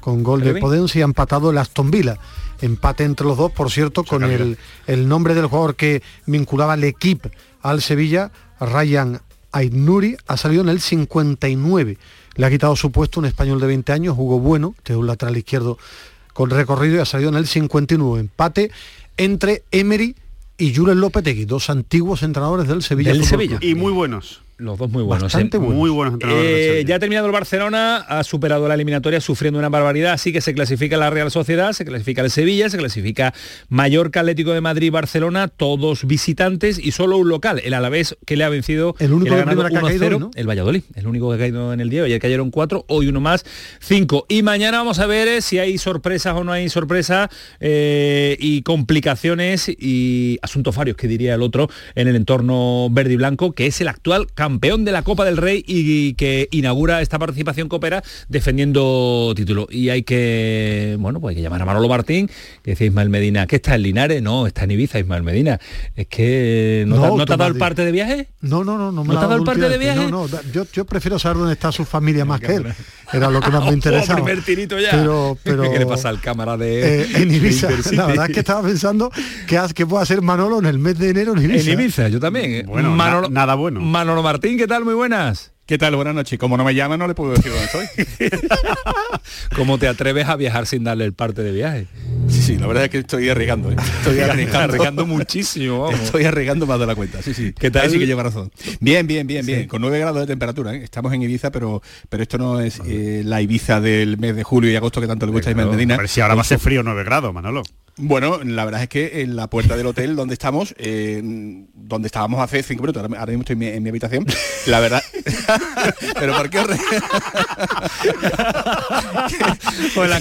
con gol de. Podence y ha empatado el Aston Villa. Empate entre los dos, por cierto, con el, el nombre del jugador que vinculaba el equipo al Sevilla, Ryan Ainuri, ha salido en el 59. Le ha quitado su puesto un español de 20 años, Hugo Bueno, que es un lateral izquierdo con recorrido y ha salido en el 59. Empate entre Emery y Julen Lopetegui, dos antiguos entrenadores del Sevilla. Del Sevilla. Y muy buenos. Los dos muy buenos. Bastante ¿eh? buenos. Muy buenos entrenadores Eh, ya ha terminado el Barcelona, ha superado la eliminatoria sufriendo una barbaridad, así que se clasifica la Real Sociedad, se clasifica el Sevilla, se clasifica Mallorca, Atlético de Madrid, Barcelona, todos visitantes y solo un local, el Alavés que le ha vencido El único le ha ganado que ha caído 1-0, hoy, ¿no? el Valladolid, el único que ha caído en el día, ayer cayeron cuatro, hoy uno más, cinco. Y mañana vamos a ver eh, si hay sorpresas o no hay sorpresas eh, y complicaciones y asuntos varios, que diría el otro, en el entorno verde y blanco, que es el actual campeón de la Copa del Rey y que inaugura esta participación copera defendiendo título. Y hay que, bueno, pues hay que llamar a Manolo Martín, que decía Ismael Medina, ¿qué está en Linares? No, está en Ibiza, Ismael Medina. Es que no, te- ¿no te ha dado el parte de viaje? No, no, no, no me ¿No te ha dado el parte de viaje? No, no, yo, yo prefiero saber dónde está su familia más que él. Era lo que más me interesaba. Oh, primer tirito ya. Pero, pero ¿Qué le pasa al cámara de eh, en Ibiza? de Intercity? La verdad es que estaba pensando que, que puede hacer Manolo en el mes de enero en Ibiza. En Ibiza, yo también. ¿eh? Bueno, na- nada bueno. Manolo Martín, ¿qué tal? Muy buenas. ¿Qué tal? Buenas noches. Como no me llama, no le puedo decir dónde estoy. ¿Cómo te atreves a viajar sin darle el parte de viaje? Sí, sí, la verdad es que estoy arriesgando. ¿eh? Estoy arriesgando. Arriesgando muchísimo, vamos. Estoy arriesgando más de la cuenta, sí, sí. ¿Qué tal? Ahí sí que lleva razón. Bien, bien, bien, bien. Sí. Con 9 grados de temperatura. ¿eh? Estamos en Ibiza, pero, pero esto no es eh, la Ibiza del mes de julio y agosto que tanto le gusta a Ismael Medina. Hombre, si ahora va a ser frío 9 grados, Manolo. Bueno, la verdad es que en la puerta del hotel donde estamos, eh, donde estábamos hace cinco minutos, ahora, ahora mismo estoy en mi, en mi habitación, la verdad... pero ¿por qué Pues la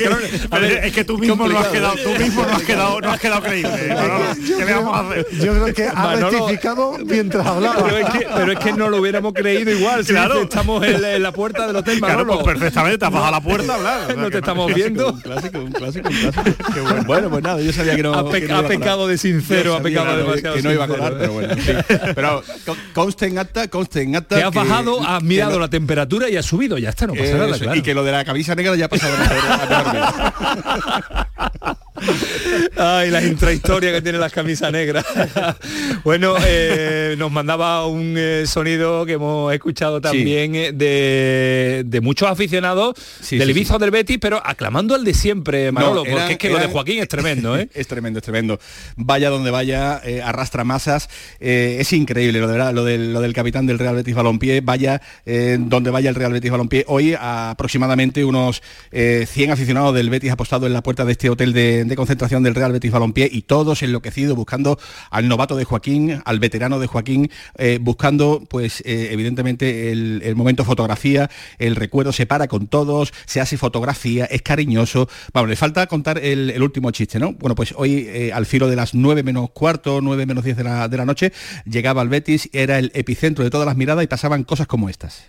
es que tú mismo no has quedado, tú mismo no has quedado, no has quedado creíble. Manolo. ¿Qué le vamos a hacer? Yo creo que ha Manolo- rectificado mientras hablaba. Pero es, que, pero es que no lo hubiéramos creído igual. Si Claro. dice, estamos en, la- en la puerta del hotel Claro, pues perfectamente, te has bajado a la puerta a hablar. O sea, no te estamos viendo. clásico, un clásico, un clásico. Qué bueno. Bueno, pues nada, yo sabía que no... Ha, pe- que no ha iba a colar. pecado de sincero, ha pecado demasiado Que no iba a colar, pero bueno. en fin. Pero con- conste en acta, conste en acta... Te has bajado, has mirado la temperatura y has subido, ya está, no pasa nada. Y que lo de la camisa negra ya ha pasado Ay, la intrahistoria que tienen las camisas negras. bueno, eh, nos mandaba un eh, sonido que hemos escuchado también eh, de, de muchos aficionados Sí, del sí, Ibiza o del Betis, pero aclamando al de siempre, Manolo, No, porque es que lo de Joaquín es tremendo, ¿eh? es tremendo, es tremendo. Vaya donde vaya, eh, arrastra masas. es increíble lo, de verdad, lo, del, lo del capitán del Real Betis Balompié. Vaya donde vaya el Real Betis Balompié. Hoy aproximadamente unos eh, 100 aficionados del Betis apostado en la puerta de este hotel de, de concentración del Real Betis Balompié y todos enloquecidos buscando al novato de Joaquín, al veterano de Joaquín, eh, buscando pues eh, evidentemente el, momento fotografía, el recuerdo se para con todos, se hace fotografía, es cariñoso. Vamos, le falta contar el, el último chiste, ¿no? Bueno, pues hoy eh, al filo de las 9 menos cuarto, 9 menos 10 de la, de la noche, llegaba al Betis, era el epicentro de todas las miradas y pasaban cosas como estas.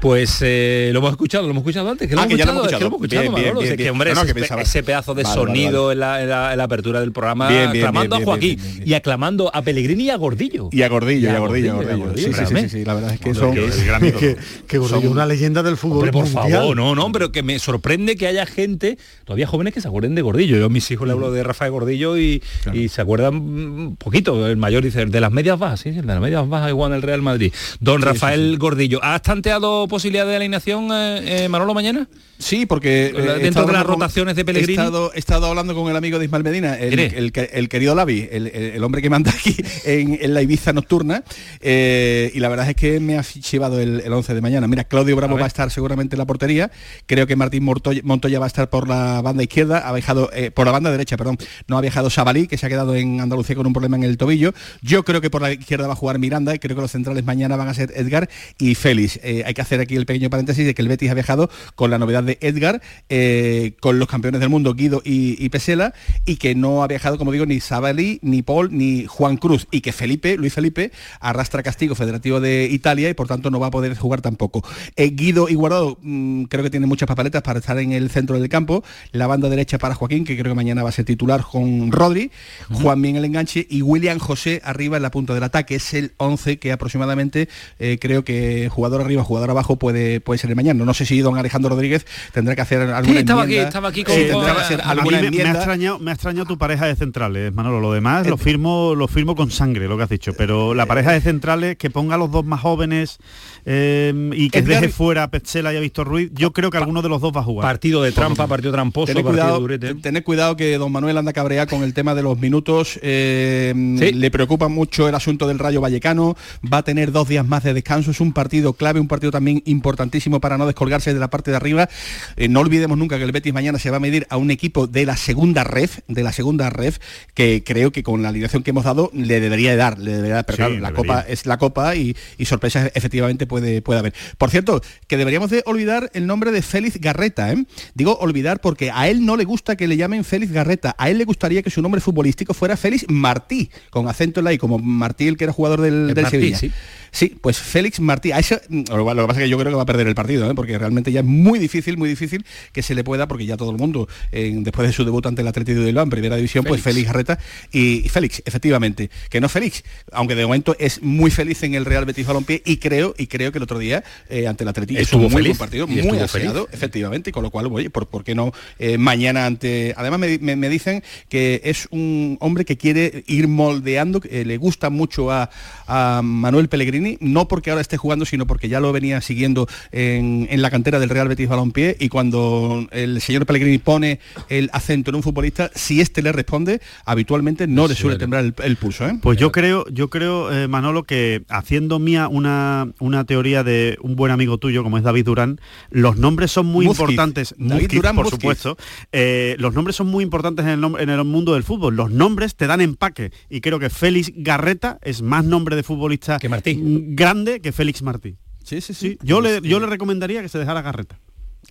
Pues eh, lo hemos escuchado, lo hemos escuchado antes, que lo Ah, hemos que escuchado, lo hemos escuchado. escuchado, Bien, bien, Manolo, bien, es que, bien. hombre, No, no, ese, que pensaba- ese pedazo de Vale, sonido vale. En, la, en la- en la apertura del programa, aclamando a Joaquín y aclamando a Pellegrini y a Gordillo. Y a Gordillo, y a Gordillo, y a Gordillo. Sí, sí, sí, créame. sí, sí, la verdad es que son... que que, Gordillo una leyenda del fútbol Hombre, por mundial. favor, no, no, pero que me sorprende que haya gente, todavía jóvenes que se acuerden de Gordillo. Yo a mis hijos le hablo de Rafael Gordillo y, y se acuerdan un poquito. El mayor dice, de las medias bajas, sí, de las medias bajas igual en el Real Madrid. Don Rafael Gordillo, ¿has tanteado posibilidad de alineación, eh, eh, Manolo, mañana? Sí, porque eh, he dentro de las rotaciones de Pellegrini. He estado, he estado hablando con el amigo de Ismael Medina, el, querido Lavi, el, hombre que manda aquí en, en la Ibiza nocturna, eh, y la verdad es que me ha chivado el, el 11 de mañana. Mira, Claudio Bravo va a estar seguramente en la portería, creo que Martín Mortoya- Montoya va a estar por la banda izquierda, ha viajado, eh, por la banda derecha, perdón, no ha viajado Sabalí, que se ha quedado en Andalucía con un problema en el tobillo. Yo creo que por la izquierda va a jugar Miranda y creo que los centrales mañana van a ser Edgar y Félix. Eh, hay que hacer aquí el pequeño paréntesis de que el Betis ha viajado con la novedad de Edgar, eh, con los campeones del mundo Guido y, y Pesela, y que no ha viajado, como digo, ni Sabalí, ni Paul, ni Juan Cruz, y que Felipe, Luis Felipe, arrastra castigo federativo de Italia y por tanto no va a poder jugar tampoco. Eh, Guido y Guardado mm, creo que tienen muchas papeletas para estar en el centro del campo, la banda derecha para Joaquín, que creo que mañana va a ser titular con Rodri, Juan bien el enganche y William José arriba en la punta del ataque, es el 11 que aproximadamente eh, creo que jugador arriba, jugador abajo puede, puede ser el mañana. No sé si don Alejandro Rodríguez tendrá que hacer alguna Sí, estaba aquí, enmienda. estaba aquí con- Sí, tendrá que hacer A mí alguna me, me ha enmienda. extrañado, me ha extrañado tu pareja de centrales, Manolo. Lo demás lo firmo, lo firmo con sangre, lo que has dicho. Pero la pareja de centrales que ponga a los dos más jóvenes eh, y que Edgar- deje fuera a Petzela y a Víctor Ruiz, yo creo que alguno de los dos va a jugar. Partido de trampa, partido tramposo, Tened partido cuidado, durete. tened cuidado que don Manuel anda cabrea con el tema de los minutos. eh, Le preocupa mucho el asunto del Rayo Vallecano. Va a tener dos días más de descanso. Es un partido clave, un partido también importantísimo para no descolgarse de la parte de arriba. Eh, no olvidemos nunca que el Betis mañana se va a medir a un equipo de la segunda ref, de la segunda ref, que creo que con la alineación que hemos dado le debería de dar. Le debería dar, pero Sí, claro, la debería. copa es la copa y, y sorpresas efectivamente puede, puede haber. Por cierto, que deberíamos de olvidar el nombre de Félix Garreta. ¿eh? Digo olvidar porque a él no le gusta que le llamen Félix Garreta. A él le gustaría que su nombre futbolístico fuera Félix Martí, con acento en la I, como Martí, el que era jugador del, El del Martí, Sevilla. sí. Sí, pues Félix Martí. A eso, mm, lo, lo que pasa es que yo creo que va a perder el partido, ¿eh? porque realmente ya es muy difícil, muy difícil que se le pueda, porque ya todo el mundo, eh, después de su debut ante el Atlético de Bilbao en primera división, pues Félix. Garreta y, y Félix, efectivamente, que no Félix, aunque de momento es muy feliz en el Real Betis Balompié y creo, y creo que el otro día eh, ante el Atlético Estuvo muy feliz, buen partido, y muy aseado, efectivamente, y con lo cual, oye, ¿por, por qué no eh, mañana ante... Además me, me- me dicen que es un hombre que quiere ir moldeando, que le gusta mucho a, a Manuel Pellegrini, no porque ahora esté jugando, sino porque ya lo venía siguiendo en, en la cantera del Real Betis Balompié y cuando el señor Pellegrini pone el acento en un futbolista, si este le responde, habitualmente no le suele temblar el, el pulso. ¿eh? Pues yo creo, yo creo, eh, Manolo, que haciendo mía una, una teoría de un buen amigo tuyo, como es David Durán, los nombres son muy Muzquiz. importantes. David Muzquiz, Durán por Muzquiz. supuesto. Eh, los nombres son muy importantes en el, en el mundo del fútbol. Los nombres te dan empaque. Y creo que Félix Garreta es más nombre de futbolista Que Martí. grande que Félix Martí. Sí, sí, sí. Yo le, yo le recomendaría que se dejara Garreta.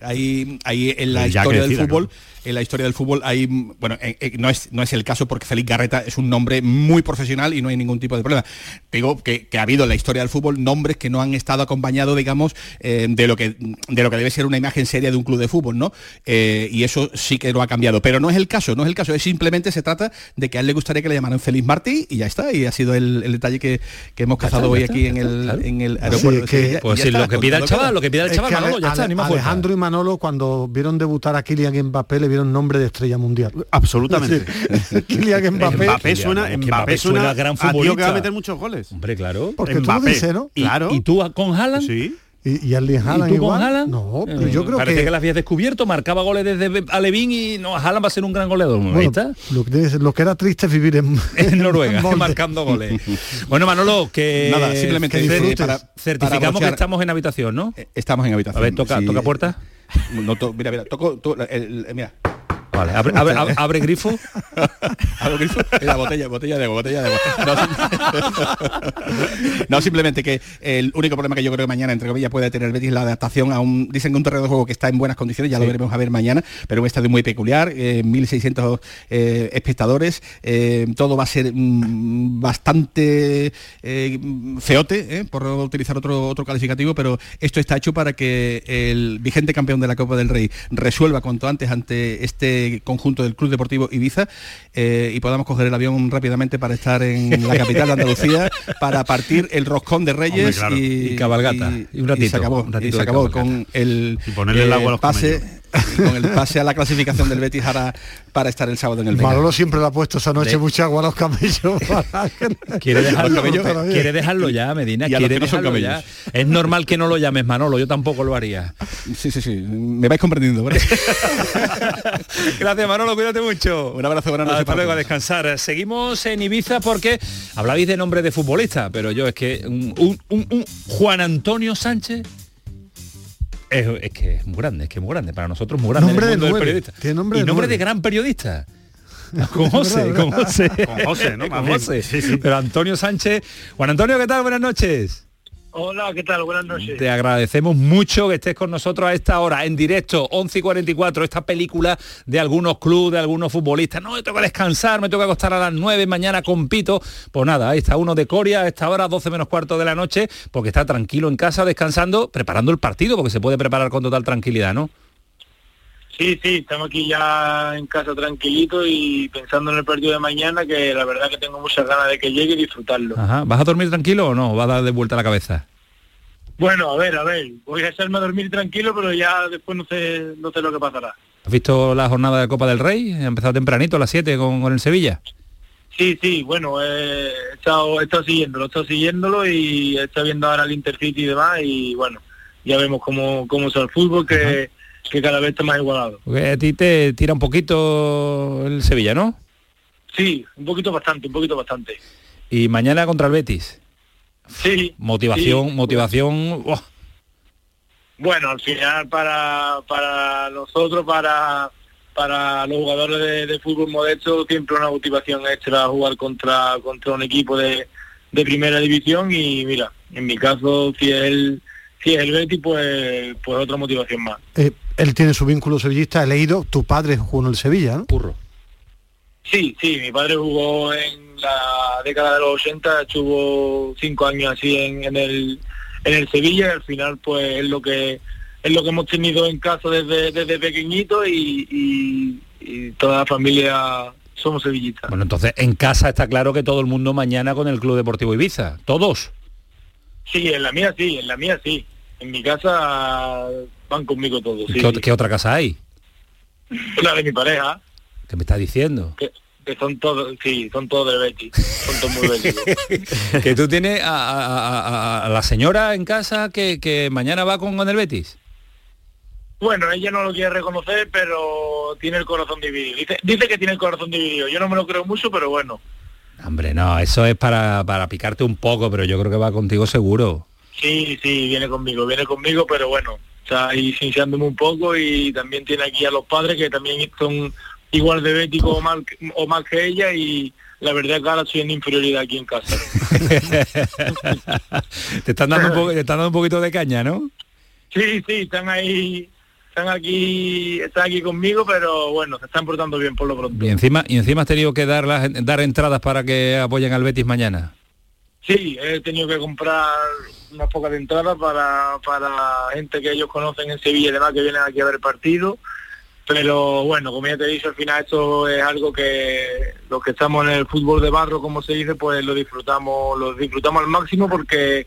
Ahí, ahí en la historia del fútbol, en la historia del fútbol hay, bueno, eh, eh, no, es, no es el caso porque Félix Garreta es un nombre muy profesional y no hay ningún tipo de problema. Digo que, que ha habido en la historia del fútbol nombres que no han estado acompañados, digamos, eh, de, lo que, de lo que debe ser una imagen seria de un club de fútbol, ¿no? Eh, y eso sí que lo ha cambiado. Pero no es el caso, no es el caso, es simplemente se trata de que a él le gustaría que le llamaran Félix Martí y ya está. Y ha sido el, el detalle que, que hemos cazado está, hoy aquí está, en el, claro. en el aeropuerto. que- Pues ya sí, está, lo que pida el chaval, lo que pida el Es chaval, que Manolo, ya está. Alejandro y Manolo cuando vieron debutar a Kylian Mbappé le vieron nombre de estrella mundial. Absolutamente. Sí. Kylian Mbappé. Mbappé suena, Mbappé Mbappé suena suena gran a tío que va a futbolista. meter muchos goles. Hombre, claro. Porque tú lo Mbappé, dices, ¿no? ¿Y, Claro. ¿Y tú con Haaland? Sí. Y, y Erling ¿Y Haaland tú con. Haaland? No, pero Eh, yo creo Parece que, que, las habías descubierto, marcaba goles desde Alevín y no, Haaland va a ser un gran goleador. Bueno, está. lo, que, lo que era triste es vivir en, En Noruega, marcando goles. Bueno, Manolo, que Nada, simplemente que eh, para- certificamos para que estamos en habitación, ¿no? Eh, Estamos en habitación. A ver, toca, Sí. toca puerta. No to- mira, mira, toco, to- el- el- mira. Vale, abre, abre- abre- abre grifo. ¿Abre grifo? La botella, botella de agua, botella de agua. No, no, simplemente que el único problema que yo creo que mañana, entre comillas, puede tener el Betis la adaptación a un, dicen que un terreno de juego que está en buenas condiciones, ya lo Sí. veremos a ver mañana, pero un estadio muy peculiar, eh, 1.600 eh, espectadores, eh, todo va a ser mm, bastante eh, feote, eh, por utilizar otro, otro calificativo, pero esto está hecho para que el vigente campeón de la Copa del Rey resuelva cuanto antes ante este conjunto del Club Deportivo Ibiza eh, y podamos coger el avión rápidamente para estar en la capital de Andalucía para partir el roscón de Reyes Hombre, claro. y, Y cabalgata. Y un ratito, se acabó, un ratito y se acabó con el, Y ponerle el agua a los pase y con el pase a la clasificación del Betis ahora para estar el sábado en el Vega. Manolo siempre le ha puesto esa noche De- mucha agua a los camellos. para que- Quiere dejarlo, quiere, dejarlo ya, Medina. Y a los Quiere que no son dejarlo ya. Es normal que no lo llames Manolo, yo tampoco lo haría. Sí, sí, sí. Me vais comprendiendo, ¿vale? Gracias Manolo, cuídate mucho. Un abrazo, buenas noches Hasta luego, a descansar. Seguimos en Ibiza porque hablabais de nombre de futbolista, pero yo es que un, un- un- un Juan Antonio Sánchez es, es que es muy grande, es que es muy grande. Para nosotros es muy grande Nombre en de el mundo del nueve. periodista. Tiene nombre y de nombre nueve. de gran periodista. Con José, ¿Verdad, con? José. Con José, ¿no? Con. José. Sí, sí. Pero Antonio Sánchez. Juan Antonio, ¿qué tal? Buenas noches. Hola, ¿qué tal? Buenas noches. Te agradecemos mucho que estés con nosotros a esta hora, en directo, 11 y 44, esta película de algunos clubes, de algunos futbolistas. No, me toca descansar, me toca acostar a las 9, mañana compito. Pues nada, ahí está uno de Coria a esta hora, 12 menos cuarto de la noche, porque está tranquilo en casa, descansando, preparando el partido, porque se puede preparar con total tranquilidad, ¿no? Sí, sí, estamos aquí ya en casa tranquilito y pensando en el partido de mañana, que la verdad que tengo muchas ganas de que llegue y disfrutarlo. Ajá. ¿Vas a dormir tranquilo o no? ¿Va a dar de vuelta la cabeza? Bueno, a ver, a ver, voy a hacerme a dormir tranquilo, pero ya después no sé, no sé lo que pasará. ¿Has visto la jornada de Copa del Rey? Ha empezado tempranito a las 7 con, con el Sevilla. Sí, sí, bueno, eh, he, estado, he estado siguiéndolo, he estado siguiéndolo y he estado viendo ahora el Intercity y demás y bueno, ya vemos cómo, cómo es el fútbol, que, que cada vez está más igualado. Porque a ti te tira un poquito el Sevilla, ¿no? Sí, un poquito bastante, un poquito bastante. Y mañana contra el Betis. Sí. Motivación, sí. motivación. ¡buah! Bueno, al final para, para nosotros, para, para los jugadores de, de fútbol modesto, siempre una motivación extra jugar contra, contra un equipo de, de primera división y mira, en mi caso, si es el, si es el Betis, pues, pues otra motivación más. Eh, él tiene su vínculo sevillista, he leído, tu padre jugó en el Sevilla, ¿no? Curro. Sí, sí, mi padre jugó en la década de los 80, estuvo cinco años así en, en el en el Sevilla y al final pues es lo que es lo que hemos tenido en casa desde, desde pequeñito y, y- y toda la familia somos sevillistas. Bueno, entonces en casa está claro que todo el mundo mañana con el Club Deportivo Ibiza. Todos. Sí, en la mía sí, en la mía sí. En mi casa van conmigo todos. Sí, ¿Qué, ot- qué otra casa hay? sí. La de mi pareja, ¿Qué me estás diciendo? que, que son todos, sí, son todos de Betis, son todos muy béticos. que tú tienes a, a- a- a la señora en casa que, que mañana va con, con el Betis. Bueno, ella no lo quiere reconocer, pero tiene el corazón dividido. Dice, dice que tiene el corazón dividido. Yo no me lo creo mucho, pero bueno. Hombre, no, eso es para, para picarte un poco, pero yo creo que va contigo seguro. Sí, sí, viene conmigo, viene conmigo, pero bueno, está ahí sinciándome un poco y también tiene aquí a los padres que también son igual de béticos o más, o más que ella y la verdad es que ahora estoy en inferioridad aquí en casa. te están dando un poco, te están dando un poquito de caña, ¿no? Sí, sí, están ahí, están aquí, están aquí conmigo, pero bueno, se están portando bien por lo pronto. Y encima, y encima has tenido que dar las, dar entradas para que apoyen al Betis mañana. Sí, he tenido que comprar unas pocas entradas para, para gente que ellos conocen en Sevilla y demás que vienen aquí a ver el partido. Pero bueno, como ya te he dicho, al final esto es algo que los que estamos en el fútbol de barro, como se dice, pues lo disfrutamos, lo disfrutamos al máximo porque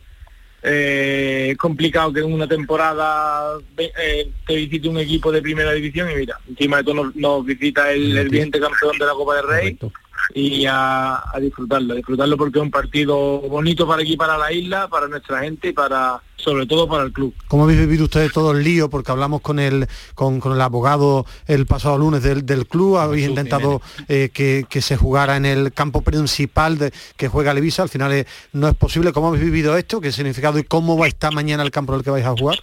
eh, es complicado que en una temporada eh, te visite un equipo de primera división y mira, encima de todo nos, nos visita el, el vigente campeón de la Copa del Rey y a, a disfrutarlo, a disfrutarlo porque es un partido bonito para aquí, para la isla, para nuestra gente y para sobre todo para el club. ¿Cómo habéis vivido ustedes todo el lío? Porque hablamos con el, con, con el abogado el pasado lunes del, del club, habéis intentado eh, que, que se jugara en el campo principal de, que juega Levisa, al final eh, no es posible. ¿Cómo habéis vivido esto? ¿Qué significado y cómo va a estar mañana el campo en el que vais a jugar?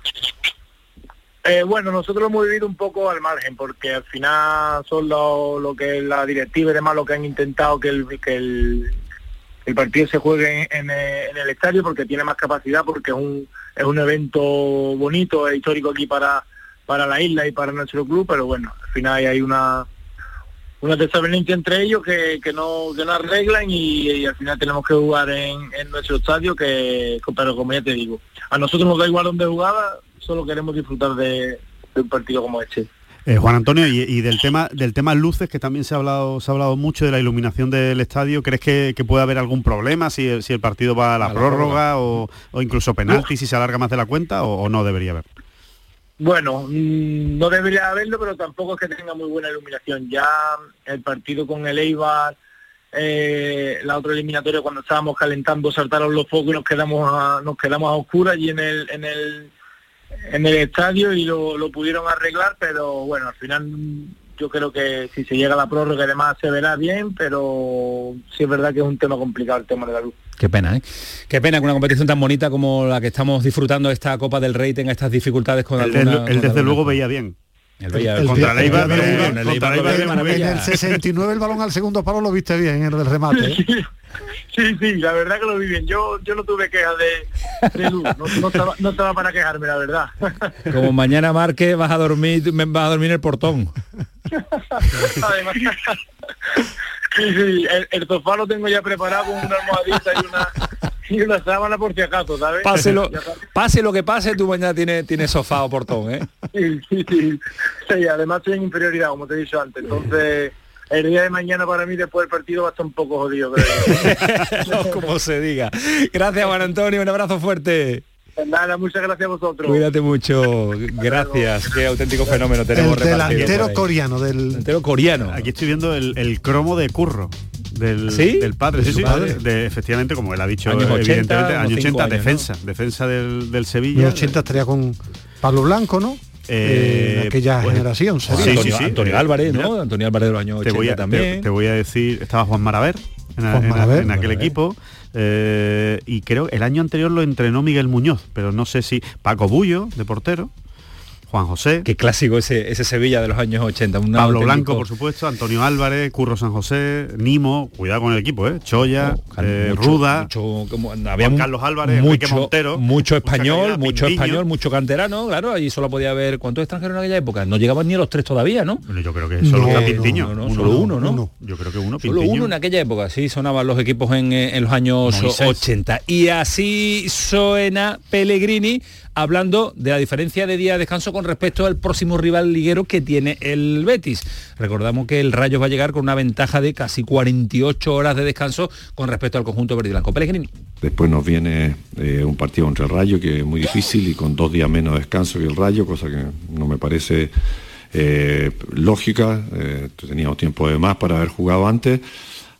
Eh, bueno, nosotros hemos vivido un poco al margen, porque al final son lo, lo que la directiva y demás lo que han intentado que el, que el, partido se juegue en, en el- en el estadio porque tiene más capacidad, porque es un, es un evento bonito, es histórico aquí para, para la isla y para nuestro club, pero bueno, al final hay una una desavenencia entre ellos que, que no que no arreglan y, y al final tenemos que jugar en, en nuestro estadio que pero como ya te digo a nosotros nos da igual donde jugaba solo queremos disfrutar de, de un partido como este Eh, Juan Antonio, y, y del tema del tema luces, que también se ha hablado se ha hablado mucho de la iluminación del estadio, ¿crees que, que puede haber algún problema si el, si el partido va a la, A la prórroga o, o incluso penalti si se alarga más de la cuenta o, o no debería haber? Bueno, mm, no debería haberlo, pero tampoco es que tenga muy buena iluminación. Ya el partido con el Eibar, eh, la otra eliminatoria, cuando estábamos calentando, saltaron los focos y nos quedamos a, nos quedamos a oscuras allí en el, en el, en el estadio y lo, lo pudieron arreglar, pero bueno, al final yo creo que si se llega a la prórroga y demás se verá bien, pero sí es verdad que es un tema complicado el tema de la luz. Qué pena, ¿eh? Qué pena que una competición tan bonita como la que estamos disfrutando, esta Copa del Rey, tenga estas dificultades con alguna... él, desde alguna- luego veía bien. El El- contra el- el el- el- el En el 69 el balón al segundo palo lo viste bien en el del remate. ¿eh? Sí, sí, la verdad que lo vi bien. Yo, yo no tuve quejas de, de luz, no, no estaba, no estaba para quejarme, la verdad. Como mañana marque, vas a dormir, vas a dormir en el portón. Además, sí, sí, el, el sofá lo tengo ya preparado con una almohadita y una, y una sábana por si acaso, ¿sabes? Pase lo, pase lo que pase, tú mañana tienes, tienes sofá o portón, ¿eh? Sí, sí, sí. Sí, además estoy en inferioridad, como te he dicho antes. Entonces, el día de mañana para mí después del partido va a estar un poco jodido. Pero... Como se diga. Gracias, Juan Antonio, un abrazo fuerte. Nada, muchas gracias a vosotros. Cuídate mucho. Gracias. Qué auténtico fenómeno tenemos El delantero coreano del Delantero coreano. Aquí estoy viendo el, el cromo de Curro. Del, ¿Sí? del padre, ¿De sí, sí, padre? de- efectivamente, como él ha dicho, Años 80, evidentemente, años cinco 80, años, ¿no? defensa, defensa del, del en Sevilla. los 80 estaría con Pablo Blanco, ¿no? Eh, aquella pues, generación sería. sí, Antonio, sí, sí. Antonio Álvarez, mira, ¿no? Antonio Álvarez de los años te 80 voy, a, te- también. te voy a decir, estaba Juan Maraver en, Juan en- Maraver. en aquel Maraver. equipo eh, y creo el año anterior lo entrenó Miguel Muñoz, pero no sé si Paco Bullo de portero, Juan José, Qué clásico ese, ese Sevilla de los años 80. un Pablo Blanco, por supuesto, Antonio Álvarez, Curro San José, Nimo, cuidado con el equipo, ¿eh? Choya, eh, mucho- Ruda, mucho- como- había Juan Carlos Álvarez, mucho, Montero, mucho español, calidad, mucho Pindiño. español, mucho canterano, claro, allí solo podía haber cuántos extranjeros en aquella época, no llegaban ni a los tres todavía, ¿no? Bueno, yo creo que solo No, está no, Pintiño. no, no, solo uno, ¿no? Yo creo que uno, Solo Pintiño. uno en aquella época, sí, sonaban los equipos en, eh, en los años Moisés. 80. Y así suena Pellegrini hablando de la diferencia de día de descanso con respecto al próximo rival liguero que tiene el Betis. Recordamos que el Rayo va a llegar con una ventaja de casi 48 horas de descanso con respecto al conjunto verde y blanco. Pellegrini. Después nos viene eh, un partido contra el Rayo que es muy difícil y con dos días menos de descanso que el Rayo, cosa que no me parece eh, lógica. Eh, teníamos tiempo de más para haber jugado antes.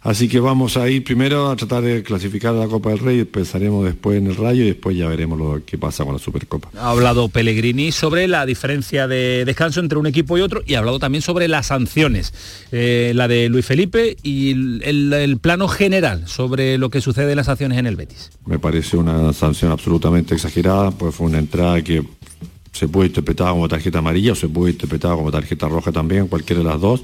Así que vamos a ir primero a tratar de clasificar a la Copa del Rey, pensaremos después en el Rayo y después ya veremos lo que pasa con la Supercopa. Ha hablado Pellegrini sobre la diferencia de descanso entre un equipo y otro y ha hablado también sobre las sanciones, eh, la de Luis Felipe y el, el- el plano general sobre lo que sucede en las sanciones en el Betis. Me parece una sanción absolutamente exagerada, pues fue una entrada que se puede interpretar como tarjeta amarilla o se puede interpretar como tarjeta roja también, cualquiera de las dos,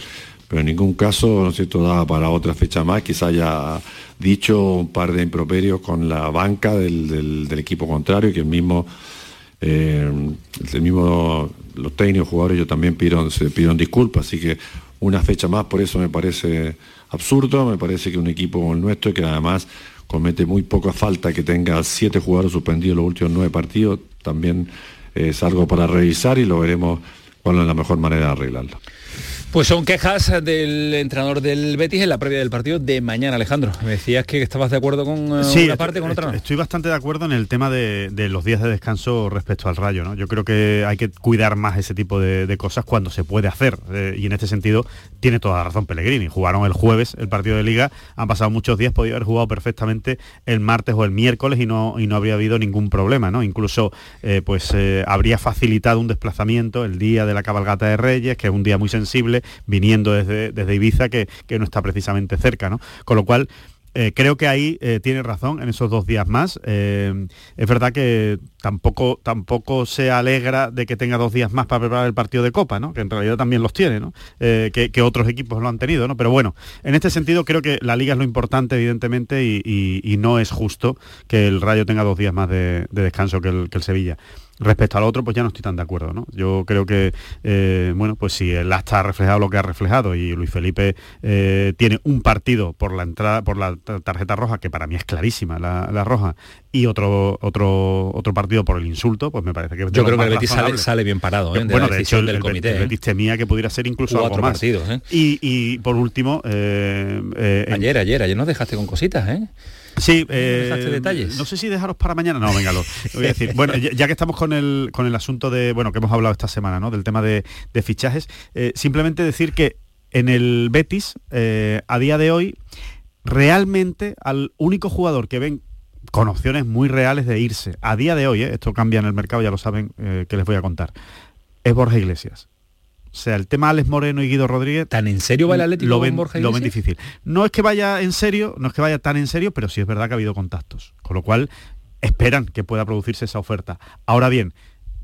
pero en ningún caso, ¿no es cierto?, daba para otra fecha más, quizá haya dicho un par de improperios con la banca del, equipo contrario, que el mismo, eh, el mismo, los técnicos, jugadores, ellos también pidieron, se pidieron disculpas, así que una fecha más, por eso me parece absurdo, me parece que un equipo como el nuestro, que además comete muy poca falta, que tenga siete jugadores suspendidos en los últimos nueve partidos, también es algo para revisar y lo veremos cuál es la mejor manera de arreglarlo. Pues son quejas del entrenador del Betis en la previa del partido de mañana, Alejandro. Me decías que estabas de acuerdo con eh, Sí, una parte, con otra estoy, estoy bastante de acuerdo en el tema de, de los días de descanso respecto al rayo. ¿no? Yo creo que hay que cuidar más ese tipo de, de cosas cuando se puede hacer. eh, y en este sentido tiene toda la razón Pellegrini. Jugaron el jueves el partido de liga, han pasado muchos días, podía haber jugado perfectamente el martes o el miércoles y no, y no habría habido ningún problema. ¿no? Incluso eh, pues eh, habría facilitado un desplazamiento el día de la cabalgata de Reyes, que es un día muy sensible, viniendo desde, desde Ibiza, que, que no está precisamente cerca. ¿no? Con lo cual Eh, creo que ahí eh, tiene razón en esos dos días más. Eh, es verdad que tampoco, tampoco se alegra de que tenga dos días más para preparar el partido de Copa, ¿no? que en realidad también los tiene, ¿no? Que, que otros equipos lo han tenido. ¿no? Pero bueno, en este sentido creo que la liga es lo importante, evidentemente, y, y- y no es justo que el Rayo tenga dos días más de, de descanso que el, que el Sevilla. Respecto al otro, pues ya no estoy tan de acuerdo, ¿no? Yo creo que, eh, bueno, pues si el acta ha reflejado lo que ha reflejado y Luis Felipe eh, tiene un partido por la entrada, por la ta- tarjeta roja, que para mí es clarísima la, la roja, y otro, otro, otro partido por el insulto, pues me parece que Yo creo que el Betis sale, sale bien parado, ¿eh? de bueno, de hecho, el, del el comité. El ¿eh? Betis temía que pudiera ser incluso Cuatro algo más. partidos, y, y por último, Ayer, ayer, ayer nos dejaste con cositas, ¿eh? Sí, eh, detalles? no sé si dejaros para mañana. No, venga, lo, voy a decir. Bueno, ya, ya que estamos con el, con el asunto de, bueno, que hemos hablado esta semana, ¿no? Del tema de, de fichajes, eh, simplemente decir que en el Betis, eh, a día de hoy, realmente al único jugador que ven con opciones muy reales de irse, a día de hoy, esto cambia en el mercado, ya lo saben, que les voy a contar, es Borja Iglesias. O sea, el tema Alex Moreno y Guido Rodríguez. ¿Tan en serio va el Atlético lo ven, Borja lo ven difícil. No es que vaya en serio, no es que vaya tan en serio, pero sí es verdad que ha habido contactos. Con lo cual, esperan que pueda producirse esa oferta. Ahora bien,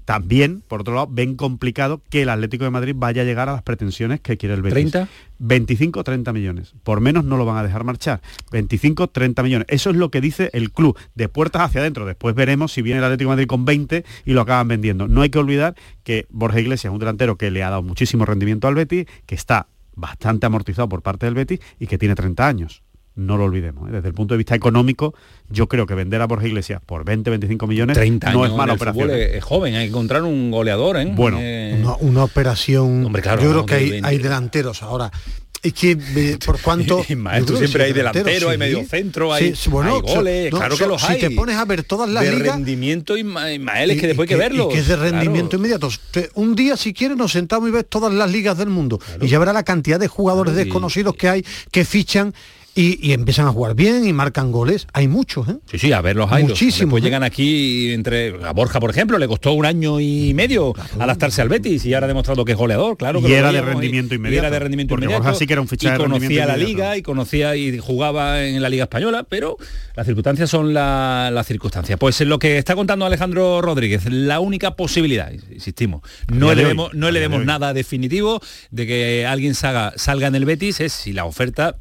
también, por otro lado, ven complicado que el Atlético de Madrid vaya a llegar a las pretensiones que quiere el Betis. ¿30? 25 o 30 millones. Por menos no lo van a dejar marchar. 25 30 millones. Eso es lo que dice el club, de puertas hacia adentro. Después veremos si viene el Atlético de Madrid con 20 y lo acaban vendiendo. No hay que olvidar que Borja Iglesias es un delantero que le ha dado muchísimo rendimiento al Betis, que está bastante amortizado por parte del Betis y que tiene 30 años. No lo olvidemos. ¿eh? Desde el punto de vista económico, yo creo que vender a Borja Iglesias por 20, 25 millones 30 no es mala operación. ¿eh? es, es joven, hay que encontrar un goleador, ¿eh? Bueno, Eh, Una, una operación. Hombre, claro, yo creo que hay, 20. hay delanteros ahora. Es que eh, por cuanto. Siempre sí, hay delantero, hay delanteros, medio centro, hay, Sí, bueno, hay goles, no, claro que so- los si hay. te pones a ver todas las de ligas. rendimiento, Isma- Ismael, es y- que después hay que verlo. Y que es de rendimiento inmediato. Un día, si quiere, nos sentamos y ves todas las ligas del mundo. Y ya verá la cantidad de jugadores Claro, y- desconocidos que hay que fichan y, y empiezan a jugar bien y marcan goles. Hay muchos, ¿eh? Sí, sí, a ver los hay. Muchísimos, ¿eh? llegan aquí entre a Borja, por ejemplo, le costó un año y medio adaptarse al Betis y ahora ha demostrado que es goleador, claro. Que era de rendimiento y- inmediato, Y era de rendimiento porque inmediato. Borja sí que era un fichaje y de conocía la liga y conocía y jugaba en la liga española, pero las circunstancias son la- las circunstancias. Pues en lo que está contando Alejandro Rodríguez, la única posibilidad, insistimos, no le de vemos, hoy, no le de hoy. nada definitivo de que alguien salga, salga en el Betis es si la oferta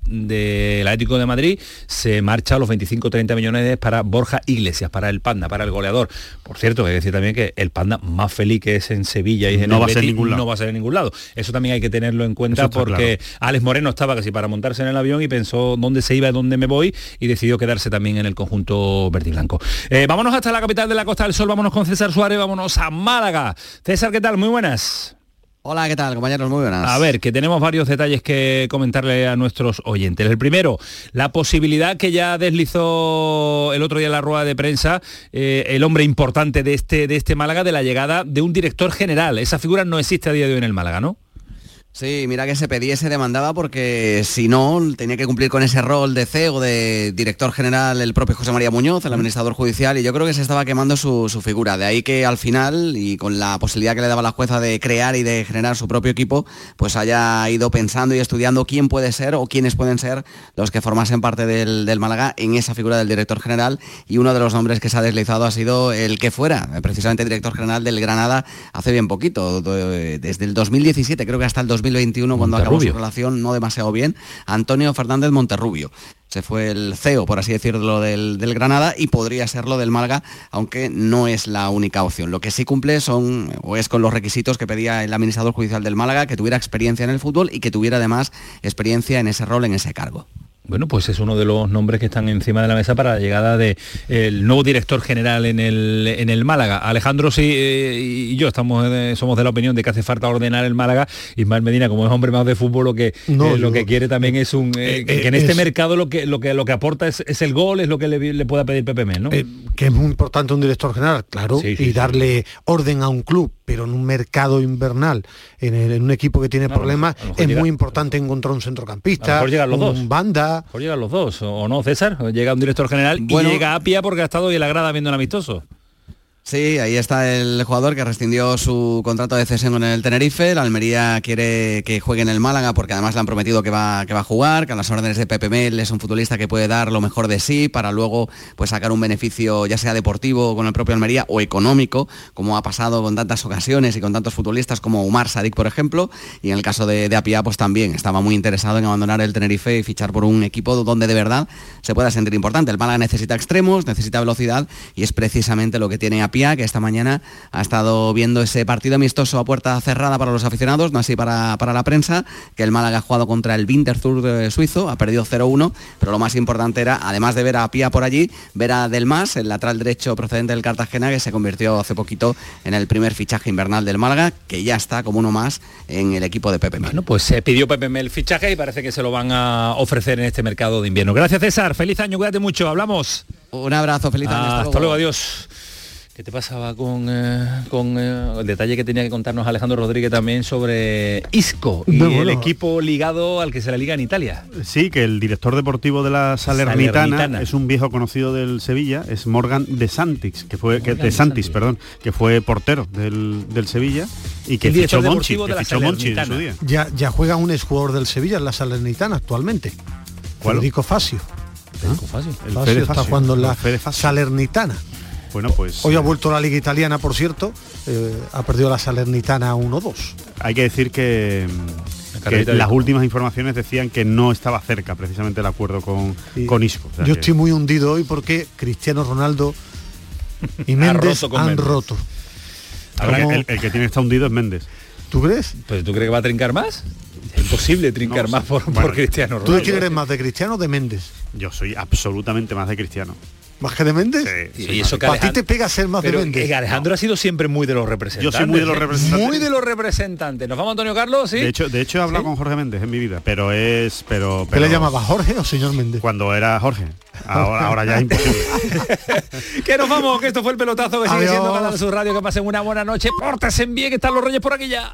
del Atlético de Madrid se marcha a los 25-30 millones para Borja Iglesias, para el Panda, para el goleador. Por cierto, hay que decir también que el Panda más feliz que es en Sevilla y en No el va a ser ningún lado. no va a ser en ningún lado. Eso también hay que tenerlo en cuenta porque Alex Moreno estaba casi para montarse en el avión y pensó dónde se iba y dónde me voy y decidió quedarse también en el conjunto verde y blanco. Eh, vámonos hasta la capital de la Costa del Sol, vámonos con César Suárez, vámonos a Málaga. César, ¿qué tal? Muy buenas. Hola, ¿qué tal, compañeros? Muy buenas. A ver, que tenemos varios detalles que comentarle a nuestros oyentes. El primero, la posibilidad que ya deslizó el otro día en la rueda de prensa eh, el hombre importante de este, de este Málaga de la llegada de un director general. Esa figura no existe a día de hoy en el Málaga, ¿no? Sí, mira que se pedía y se demandaba porque si no, tenía que cumplir con ese rol de CEO, de director general, el propio José María Muñoz, el administrador judicial, y yo creo que se estaba quemando su, su figura. De ahí que al final, y con la posibilidad que le daba la jueza de crear y de generar su propio equipo, pues haya ido pensando y estudiando quién puede ser o quiénes pueden ser los que formasen parte del, del Málaga en esa figura del director general. Y uno de los nombres que se ha deslizado ha sido el que fuera, precisamente director general del Granada hace bien poquito, de- desde el 2017, creo que hasta el 2021, cuando acabó su relación no demasiado bien, Antonio Fernández Monterrubio. Se fue el CEO, por así decirlo, del, del Granada y podría serlo del Málaga, aunque no es la única opción. Lo que sí cumple son, o es con los requisitos que pedía el administrador judicial del Málaga, que tuviera experiencia en el fútbol y que tuviera además experiencia en ese rol, en ese cargo. Bueno, pues es uno de los nombres que están encima de la mesa para la llegada del nuevo director general en el, en el Málaga. Alejandro sí, eh, y yo estamos de- somos de la opinión de que hace falta ordenar el Málaga. Ismael Medina, como es hombre más de fútbol, lo que, No, eh, lo que quiere también es un... eh, Eh, que en eh, este es- mercado lo que, lo que, lo que aporta es, es el gol, es lo que le, le pueda pedir Pepe Mel, ¿no? Eh, que es muy importante un director general, claro, Sí, sí, y darle orden a un club, pero en un mercado invernal, en, el- en un equipo que tiene problemas, es llega- muy importante encontrar un centrocampista, un dos. banda. A lo mejor llegan los dos, ¿o no, César? Llega un director general Bueno. y llega Apia porque ha estado y la grada viendo el amistoso. Sí, ahí está el jugador que rescindió su contrato de cesión en el Tenerife. La Almería quiere que juegue en el Málaga porque además le han prometido que va, que va a jugar, que a las órdenes de Pepe Mel es un futbolista que puede dar lo mejor de sí para luego pues, sacar un beneficio ya sea deportivo con el propio Almería o económico, como ha pasado con tantas ocasiones y con tantos futbolistas como Umar Sadik, por ejemplo. Y en el caso de, de Apia, pues también estaba muy interesado en abandonar el Tenerife y fichar por un equipo donde de verdad se pueda sentir importante. El Málaga necesita extremos, necesita velocidad y es precisamente lo que tiene Apia, que esta mañana ha estado viendo ese partido amistoso a puerta cerrada para los aficionados, no así para, para la prensa, que el Málaga ha jugado contra el Winterthur de suizo, ha perdido 0-1, pero lo más importante era, además de ver a Apia por allí, ver a Delmas, el lateral derecho procedente del Cartagena, que se convirtió hace poquito en el primer fichaje invernal del Málaga, que ya está como uno más en el equipo de Pepe Mel. Bueno, pues se pidió Pepe Mel fichaje y parece que se lo van a ofrecer en este mercado de invierno. Gracias César, feliz año, cuídate mucho, hablamos. Un abrazo, feliz año. hasta, hasta luego, adiós. ¿Qué te pasaba con, eh, con eh, el detalle que tenía que contarnos Alejandro Rodríguez también sobre Isco y No, el equipo ligado al que se la liga en Italia? Sí, que el director deportivo de la Salernitana, Salernitana. es un viejo conocido del Sevilla, es Morgan de Santis, que fue que, de de Santis, perdón, que fue portero del, del Sevilla y que El fichó director Monchi, deportivo de que la fichó Monchi en su Salernitana. día. Ya, ya juega un exjugador del Sevilla en la Salernitana actualmente. ¿Cuál? Federico Facio. Federico Facio. El Facio Fede está Facio, jugando en la Facio. Salernitana. Bueno, pues Hoy ha vuelto a la liga italiana, por cierto. eh, ha perdido la Salernitana 1-2. hay que decir que, que de las últimas informaciones decían que no estaba cerca precisamente el acuerdo con, Y con Isco. O sea Yo que- estoy muy hundido hoy porque Cristiano Ronaldo y Méndez han roto. El, el que tiene está hundido es Méndez. ¿Tú crees? Pues tú crees que va a trincar más? Es imposible trincar No, más por, bueno, por Cristiano ¿Tú Ronaldo. de quién eres más, de Cristiano o de Méndez? Yo soy absolutamente más de Cristiano. ¿Más que de Méndez? Sí, Y eso que ¿Para ti te pega ser más Pero de Méndez? que Alejandro ha sido siempre muy de los representantes. Yo soy muy de los representantes. Muy de los representantes. ¿Nos vamos, Antonio Carlos? ¿Sí? De hecho, de hecho he hablado con Jorge Méndez en mi vida, pero es, pero, ¿Qué le llamaba Jorge o señor Méndez? Cuando era Jorge. Ahora, ahora ya es imposible. que nos vamos, que esto fue el pelotazo que sigue siendo Canal Sur Radio. Que pasen una buena noche. Pórtense bien, que están los reyes por aquí ya.